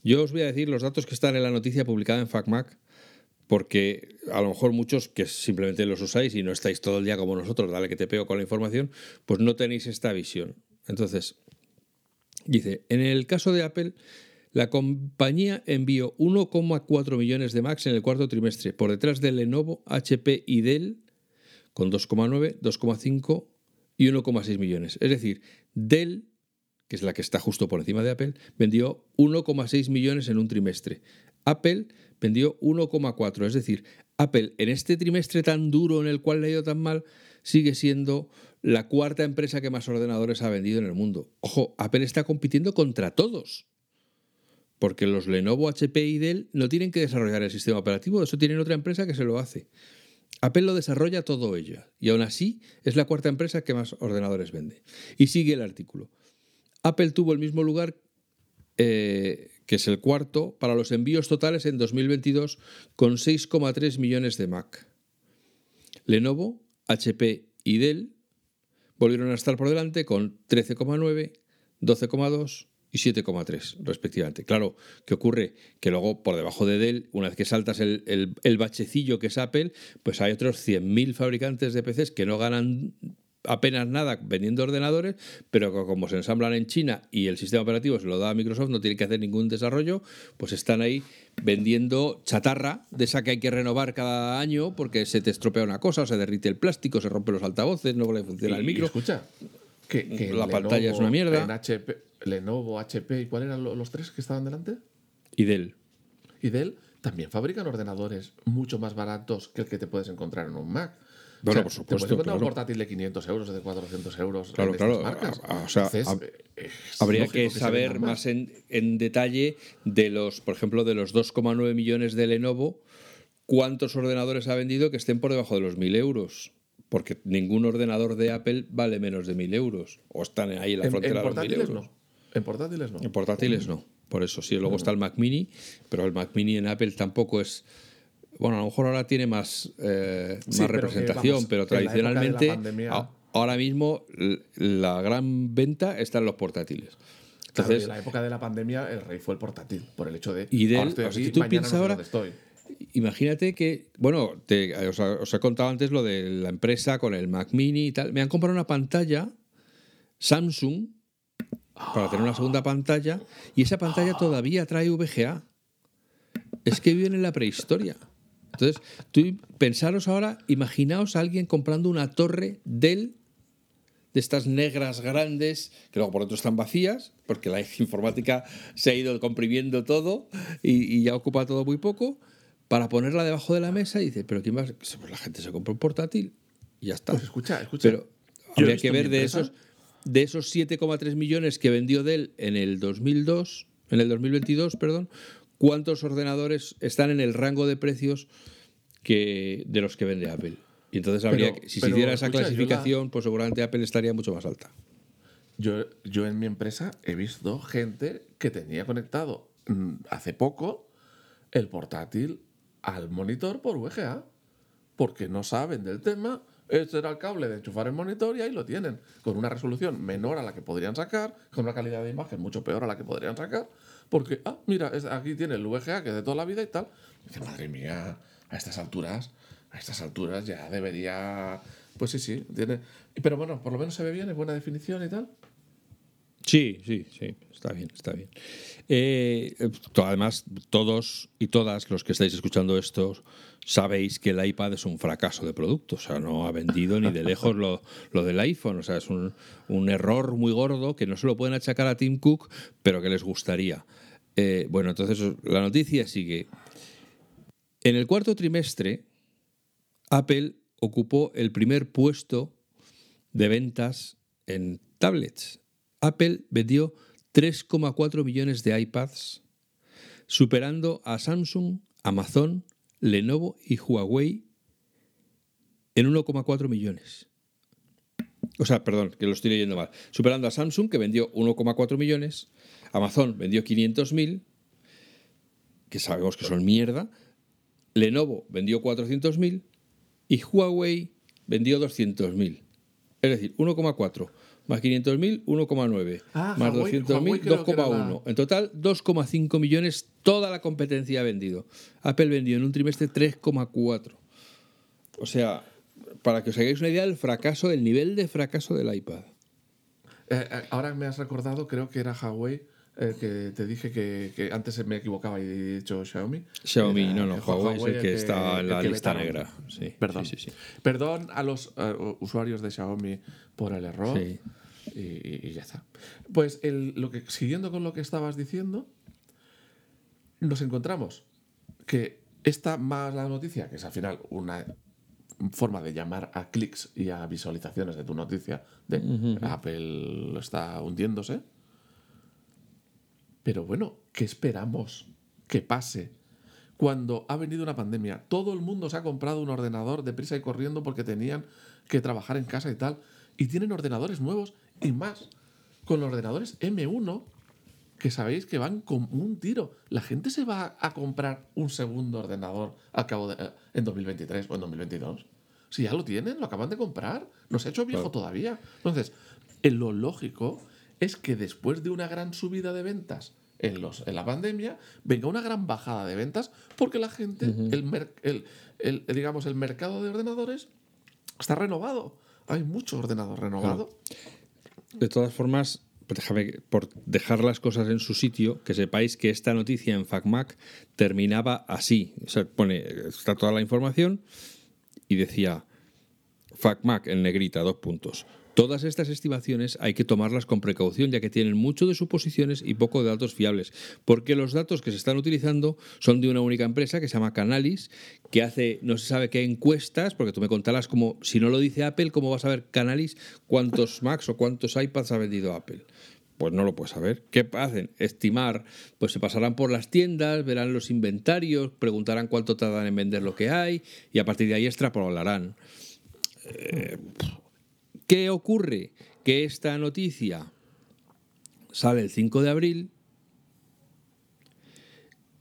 yo os voy a decir los datos que están en la noticia publicada en FacMac, porque a lo mejor muchos que simplemente los usáis y no estáis todo el día como nosotros, dale que te pego con la información, pues no tenéis esta visión. Entonces, dice, en el caso de Apple, la compañía envió 1,4 millones de Macs en el cuarto trimestre, por detrás de Lenovo, HP y Dell, con 2,9, 2,5 y 1,6 millones. Es decir, Dell, que es la que está justo por encima de Apple, vendió 1,6 millones en un trimestre. Apple vendió 1,4. Es decir, Apple en este trimestre tan duro en el cual le ha ido tan mal, sigue siendo la cuarta empresa que más ordenadores ha vendido en el mundo. Ojo, Apple está compitiendo contra todos. Porque los Lenovo, HP y Dell no tienen que desarrollar el sistema operativo, eso tienen otra empresa que se lo hace. Apple lo desarrolla todo ella y aún así es la cuarta empresa que más ordenadores vende. Y sigue el artículo. Apple tuvo el mismo lugar, eh, que es el cuarto, para los envíos totales en 2022 con 6,3 millones de Mac. Lenovo, HP y Dell volvieron a estar por delante con 13,9, 12,2 y 7,3 respectivamente. Claro, ¿qué ocurre? Que luego por debajo de Dell, una vez que saltas el, el, bachecillo que es Apple, pues hay otros 100.000 fabricantes de PCs que no ganan apenas nada vendiendo ordenadores, pero como se ensamblan en China y el sistema operativo se lo da a Microsoft, no tiene que hacer ningún desarrollo, pues están ahí vendiendo chatarra de esa que hay que renovar cada año porque se te estropea una cosa, se derrite el plástico, se rompen los altavoces, no le funciona el micro. escucha, que, la pantalla es una mierda. En HP, Lenovo, HP, ¿y cuáles eran los tres que estaban delante? Y Dell. Y Dell también fabrican ordenadores mucho más baratos que el que te puedes encontrar en un Mac. Bueno, por supuesto. Te puedes un portátil de 500 euros, de 400 euros. Claro, claro. o sea, habría que saber más en, en, detalle de los, por ejemplo, de los 2,9 millones de Lenovo, cuántos ordenadores ha vendido que estén por debajo de los 1.000 euros porque ningún ordenador de Apple vale menos de 1.000 euros. O están ahí en la frontera de los 1.000 euros. No. En portátiles no. En portátiles no. Por eso sí, luego está el Mac Mini, pero el Mac Mini en Apple tampoco es. Bueno, a lo mejor ahora tiene más, eh, más representación, pero tradicionalmente ahora mismo la gran venta está en los portátiles. Entonces, en la época de la pandemia el rey fue el portátil, por el hecho de... Y de si tú piensas ahora, imagínate que, bueno, os, he contado antes lo de la empresa con el Mac Mini y tal. Me han comprado una pantalla Samsung para tener una segunda pantalla y esa pantalla todavía trae VGA. Es que viven en la prehistoria. Entonces, tú pensaros ahora, imaginaos a alguien comprando una torre Dell de estas negras grandes, que luego por dentro están vacías, porque la informática se ha ido comprimiendo todo y, y ya ocupa todo muy poco para ponerla debajo de la mesa y dice, pero ¿quién más? Pues la gente se compra un portátil y ya está. Pues escucha, escucha. Pero habría que ver de esos, de esos 7,3 millones que vendió Dell en el 2002, en el 2022, perdón, cuántos ordenadores están en el rango de precios que, de los que vende Apple. Y entonces habría Pero- que, si se hiciera esa escucha, yo la- clasificación, pues seguramente Apple estaría mucho más alta. Yo, yo en mi empresa he visto gente que tenía conectado mm, hace poco el portátil al monitor por VGA, porque no saben del tema. Este era el cable de enchufar el monitor y ahí lo tienen, con una resolución menor a la que podrían sacar, con una calidad de imagen mucho peor a la que podrían sacar, porque, ah, mira, aquí tiene el VGA que es de toda la vida y tal. Y dice, madre mía, a estas alturas, a estas alturas ya debería... Pues sí, sí, tiene... Pero bueno, por lo menos se ve bien, es buena definición y tal. Sí, sí, sí, está bien, está bien. Eh, eh, además, todos y todas los que estáis escuchando esto sabéis que el iPad es un fracaso de producto, o sea, no ha vendido ni de lejos lo, lo del iPhone, o sea, es un, un error muy gordo que no se lo pueden achacar a Tim Cook, pero que les gustaría. Eh, bueno, entonces la noticia sigue. En el cuarto trimestre, Apple ocupó el primer puesto de ventas en tablets. Apple vendió 3,4 millones de iPads, superando a Samsung, Amazon, Lenovo y Huawei en 1,4 millones. O sea, perdón, que lo estoy leyendo mal. Superando a Samsung, que vendió 1,4 millones, Amazon vendió 500.000, que sabemos que son mierda, Lenovo vendió 400.000 y Huawei vendió 200.000. Es decir, 1,4 más 500.000, 1,9 Ah, más Huawei- 200.000, Huawei creo que era 2,1. En total, 2,5 millones toda la competencia ha vendido. Apple vendió en un trimestre 3,4. O sea, para que os hagáis una idea del fracaso, del nivel de fracaso del iPad. Eh, eh, ahora me has recordado, creo que era Huawei, eh, que te dije que, que antes me equivocaba y he dicho Xiaomi. Xiaomi, Era no, no, Huawei es el que está en el la lista vetaron. negra. Sí, Perdón. sí, sí, sí. Perdón a los eh, usuarios de Xiaomi por el error. Y, ya está. Pues el- lo que, siguiendo con lo que estabas diciendo, nos encontramos que esta más la noticia, que es al final una forma de llamar a clics y a visualizaciones de tu noticia, de Apple está hundiéndose. Pero bueno, ¿qué esperamos que pase? Cuando ha venido una pandemia, todo el mundo se ha comprado un ordenador deprisa y corriendo porque tenían que trabajar en casa y tal, y tienen ordenadores nuevos y más, con ordenadores M1, que sabéis que van con un tiro. La gente se va a comprar un segundo ordenador al cabo de, eh, en 2023 o en 2022. Si ya lo tienen, lo acaban de comprar, no se ha hecho viejo Claro. todavía. Entonces, eh, lo lógico es que después de una gran subida de ventas en, los, en la pandemia, venga una gran bajada de ventas porque la gente, el, mer- el- el- digamos, el mercado de ordenadores está renovado. Hay mucho ordenador renovado. De todas formas, por dejar las cosas en su sitio, que sepáis que esta noticia en FacMac terminaba así. O sea, pone, está toda la información y decía FacMac en negrita, dos puntos. Todas estas estimaciones hay que tomarlas con precaución ya que tienen mucho de suposiciones y poco de datos fiables, porque los datos que se están utilizando son de una única empresa que se llama Canalis, que hace no se sabe qué encuestas, porque tú me contarás como si no lo dice Apple, ¿cómo vas a ver Canalis cuántos [laughs] Macs o cuántos iPads ha vendido Apple? Pues no lo puedes saber. ¿Qué hacen? Estimar. Pues se pasarán por las tiendas, verán los inventarios, preguntarán cuánto tardan en vender lo que hay y a partir de ahí extrapolarán. ¿Qué ocurre? Que esta noticia sale el 5 de abril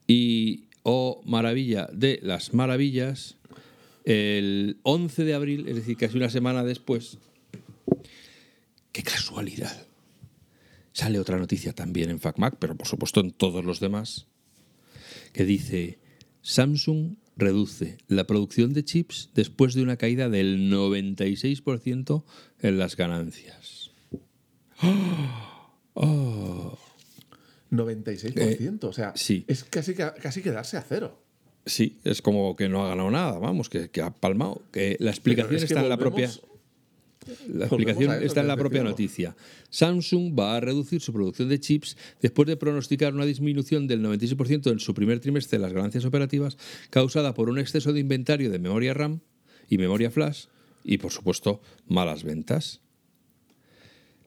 y, oh maravilla de las maravillas, el 11 de abril, es decir, casi una semana después, qué casualidad, sale otra noticia también en FacMac, pero por supuesto en todos los demás, que dice, Samsung reduce la producción de chips después de una caída del 96% en las ganancias. [gasps] 96%. o sea, Eh, sí. es casi, casi quedarse a cero. Sí, es como que no ha ganado nada, vamos, que, que ha palmado. Que la explicación es que está en la propia. La explicación eso está en la propia noticia. Samsung va a reducir su producción de chips después de pronosticar una disminución del 96% en su primer trimestre de las ganancias operativas causada por un exceso de inventario de memoria RAM y memoria flash y, por supuesto, malas ventas.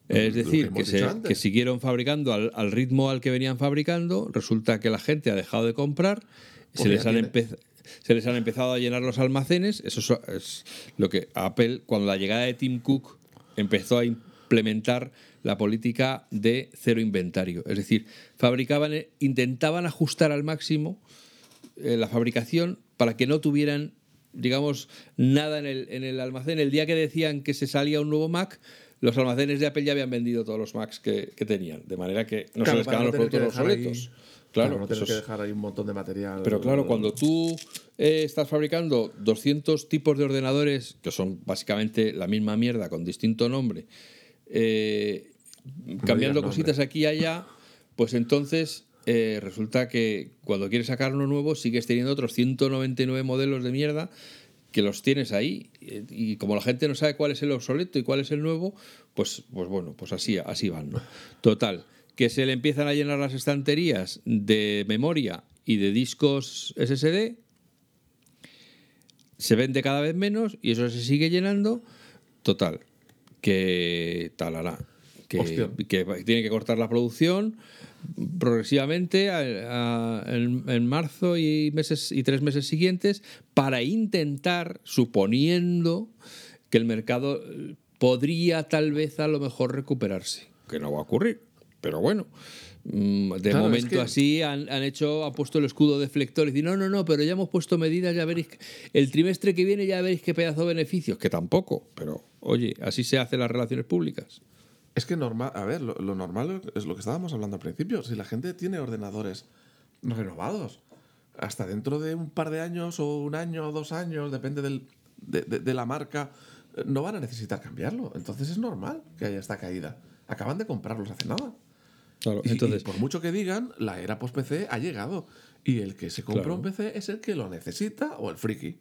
Es decir, que, se- siguieron fabricando al, al ritmo al que venían fabricando, resulta que la gente ha dejado de comprar, se les han empezado se les han empezado a llenar los almacenes. Eso es lo que Apple, cuando la llegada de Tim Cook empezó a implementar la política de cero inventario. Es decir, fabricaban, intentaban ajustar al máximo eh, la fabricación para que no tuvieran, digamos, nada en el, en el almacén. El día que decían que se salía un nuevo Mac, los almacenes de Apple ya habían vendido todos los Macs que, tenían, de manera que no se les quedaban los productos obsoletos. Claro, no tienes que dejar ahí un montón de material. Pero claro, cuando tú eh, estás fabricando 200 tipos de ordenadores, que son básicamente la misma mierda con distinto nombre, eh, cambiando cositas aquí y allá, pues entonces eh, resulta que cuando quieres sacar uno nuevo sigues teniendo otros 199 modelos de mierda que los tienes ahí y como la gente no sabe cuál es el obsoleto y cuál es el nuevo, pues, pues bueno, pues así, así van. ¿no? Total, que se le empiezan a llenar las estanterías de memoria y de discos SSD, se vende cada vez menos y eso se sigue llenando. Total, que talará, que, que tiene que cortar la producción progresivamente en, marzo y meses y tres meses siguientes para intentar, suponiendo que el mercado podría tal vez a lo mejor recuperarse, que no va a ocurrir, pero bueno. Mm, de momento así han, hecho, han puesto el escudo deflector y dicen, no, no, no, pero ya hemos puesto medidas, ya veréis, el trimestre que viene ya veréis qué pedazo de beneficios, que tampoco, pero oye, así se hacen las relaciones públicas. Es que normal, a ver, lo, normal es lo que estábamos hablando al principio. Si la gente tiene ordenadores renovados, hasta dentro de un par de años o un año o dos años, depende del, de, la marca, eh, no van a necesitar cambiarlo. Entonces es normal que haya esta caída. Acaban de comprarlos hace nada. Claro, entonces, por mucho que digan, la era post-PC ha llegado. Y el que se compra un PC es el que lo necesita o el friki.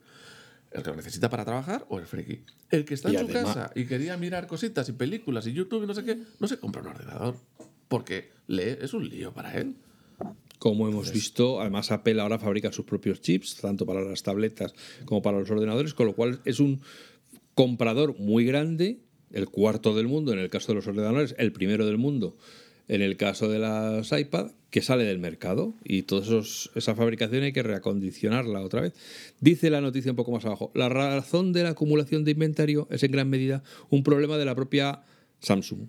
El que lo necesita para trabajar o el friki. El que está en su casa y quería mirar cositas y películas y YouTube y no sé qué, no se compra un ordenador. Porque lee, es un lío para él. Como hemos visto, además Apple ahora fabrica sus propios chips, tanto para las tabletas como para los ordenadores, con lo cual es un comprador muy grande, el cuarto del mundo en el caso de los ordenadores, el primero del mundo en el caso de las iPad, que sale del mercado y toda esa fabricación hay que reacondicionarla otra vez. Dice la noticia un poco más abajo, la razón de la acumulación de inventario es en gran medida un problema de la propia Samsung.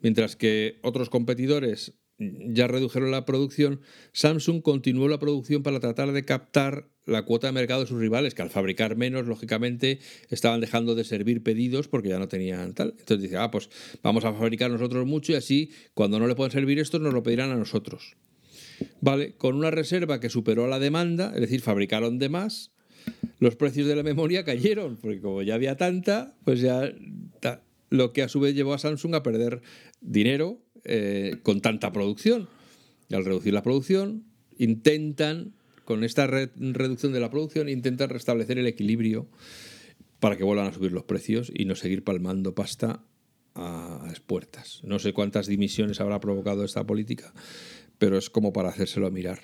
Mientras que otros competidores ya redujeron la producción, Samsung continuó la producción para tratar de captar la cuota de mercado de sus rivales, que al fabricar menos, lógicamente, estaban dejando de servir pedidos porque ya no tenían tal. Entonces dice, ah, pues vamos a fabricar nosotros mucho y así, cuando no le pueden servir esto, nos lo pedirán a nosotros. Vale, con una reserva que superó la demanda, es decir, fabricaron de más, los precios de la memoria [laughs] cayeron, porque como ya había tanta, pues ya lo que a su vez llevó a Samsung a perder dinero eh, con tanta producción. Y al reducir la producción, intentan, con esta reducción de la producción, intentan restablecer el equilibrio para que vuelvan a subir los precios y no seguir palmando pasta a expuertas. No sé cuántas dimisiones habrá provocado esta política, pero es como para hacérselo mirar.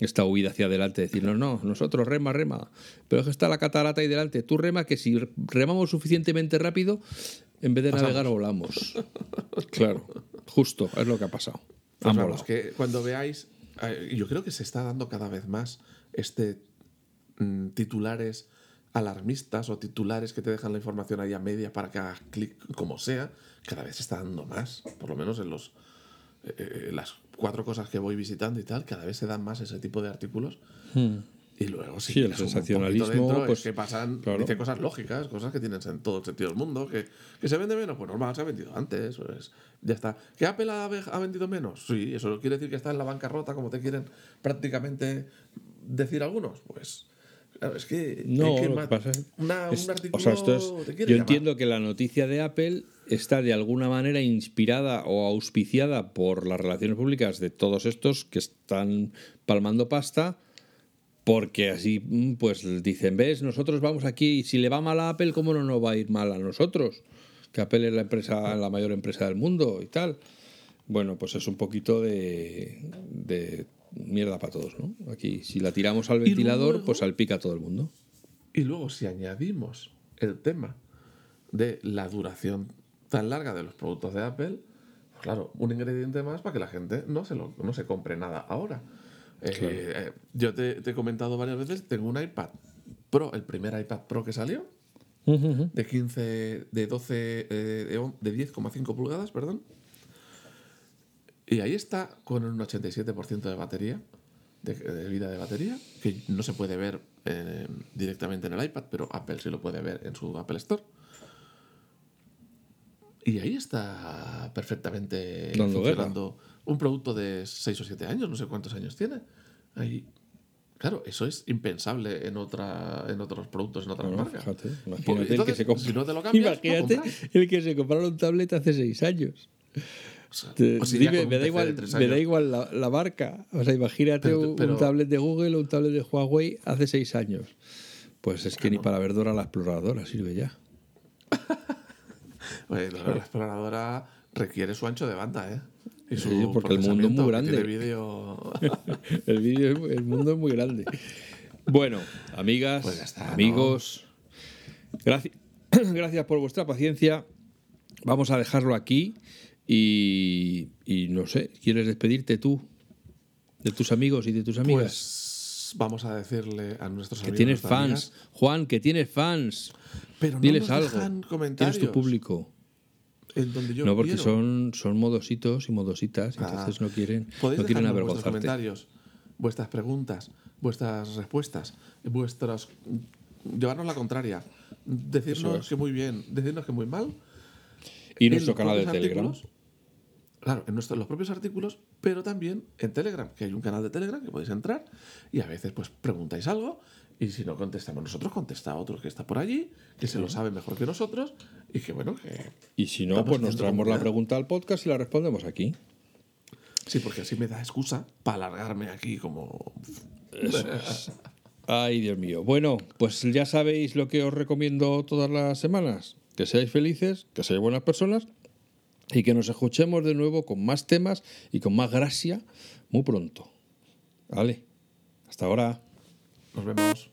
Esta huida hacia adelante, decir, no, no, nosotros rema, rema, pero es que está la catarata ahí delante, tú rema que si remamos suficientemente rápido, en vez de navegar volamos. [laughs] claro. Justo, es lo que ha pasado. Pues que cuando veáis, eh, yo creo que se está dando cada vez más este mm, titulares alarmistas o titulares que te dejan la información ahí a media para que hagas clic como sea, cada vez se está dando más, por lo menos en los eh, eh, las cuatro cosas que voy visitando y tal, cada vez se dan más ese tipo de artículos. Hmm. Y luego sí, el sensacionalismo pues, que pasan, dice cosas lógicas, cosas que tienen en todo el sentido del mundo, que, que se vende menos, pues normal, se ha vendido antes, pues ya está. ¿Que Apple ha, ha, vendido menos? Sí, eso quiere decir que está en la bancarrota, como te quieren prácticamente decir algunos, pues Claro, es que. No, que pasa un artículo o sea, esto es, yo entiendo que la noticia de Apple está de alguna manera inspirada o auspiciada por las relaciones públicas de todos estos que están palmando pasta porque así, mm, pues dicen, ves, nosotros vamos aquí, y si le va mal a Apple, ¿cómo no nos va a ir mal a nosotros? Que Apple es la empresa, la mayor empresa del mundo y tal. Bueno, pues es un poquito de, de mierda para todos, ¿no? Aquí, si la tiramos al ventilador, pues salpica a todo el mundo. Y luego, si añadimos el tema de la duración tan larga de los productos de Apple, pues claro, un ingrediente más para que la gente no se, lo, no se compre nada ahora. Eh, eh, yo te, te he comentado varias veces, tengo un iPad Pro, el primer iPad Pro que salió, de 15, de 12, eh, de on- de 10,5 pulgadas, perdón. Y ahí está con un 87% de batería, de, de vida de batería, que no se puede ver eh, directamente en el iPad, pero Apple sí lo puede ver en su Apple Store. Y ahí está perfectamente Dando funcionando un producto de 6 o 7 años, no sé cuántos años tiene. Ahí. Claro, eso es impensable en otra en otros productos, en otras Bueno, marcas. fíjate, Porque imagínate el que entonces, se compra. Si no te lo cambias, no Imagínate compras. el que se compraron un tablet hace seis años. O sea, Te- dime, me da igual, me da igual la, la marca. O sea, imagínate Pero- un, pero- un tablet de Google o un tablet de Huawei hace seis años. Pues es que ni para ver Dora la exploradora sirve ya. [laughs] Oye, la, la exploradora requiere su ancho de banda, ¿eh? Y su Sí, porque el mundo es muy que grande. vídeo. [laughs] El, vídeo el mundo es muy grande. Bueno, amigas, Pues amigos, gracias, [clears throat] gracias por vuestra paciencia. Vamos a dejarlo aquí y, y no sé, ¿quieres despedirte tú de tus amigos y de tus amigas? Pues vamos a decirle a nuestros que amigos. tienes nuestras fans, amigas, Juan, que tienes fans. pero no Diles nos algo. dejan Tienes comentarios tu público. En donde yo no, porque quiero. son, son modositos y modositas, Ah. entonces no quieren, no quieren vuestros comentarios, vuestras preguntas, vuestras respuestas, vuestros llevarnos la contraria, decirnos es. que muy bien, decirnos que muy mal. Y en nuestro canal de Telegram. Claro, en nuestros, los propios artículos, pero también en Telegram, que hay un canal de Telegram que podéis entrar y a veces pues preguntáis algo y si no contestamos nosotros, contesta otro que está por allí, que se lo sabe mejor que nosotros y que bueno, que Y si no, pues nos traemos la pregunta al podcast y la respondemos aquí. sí, porque así me da excusa para alargarme aquí como... Ay, Dios mío. Bueno, pues ya sabéis lo que os recomiendo todas las semanas. Que seáis felices, que seáis buenas personas y que nos escuchemos de nuevo con más temas y con más gracia muy pronto. Vale. Hasta ahora. Nos vemos.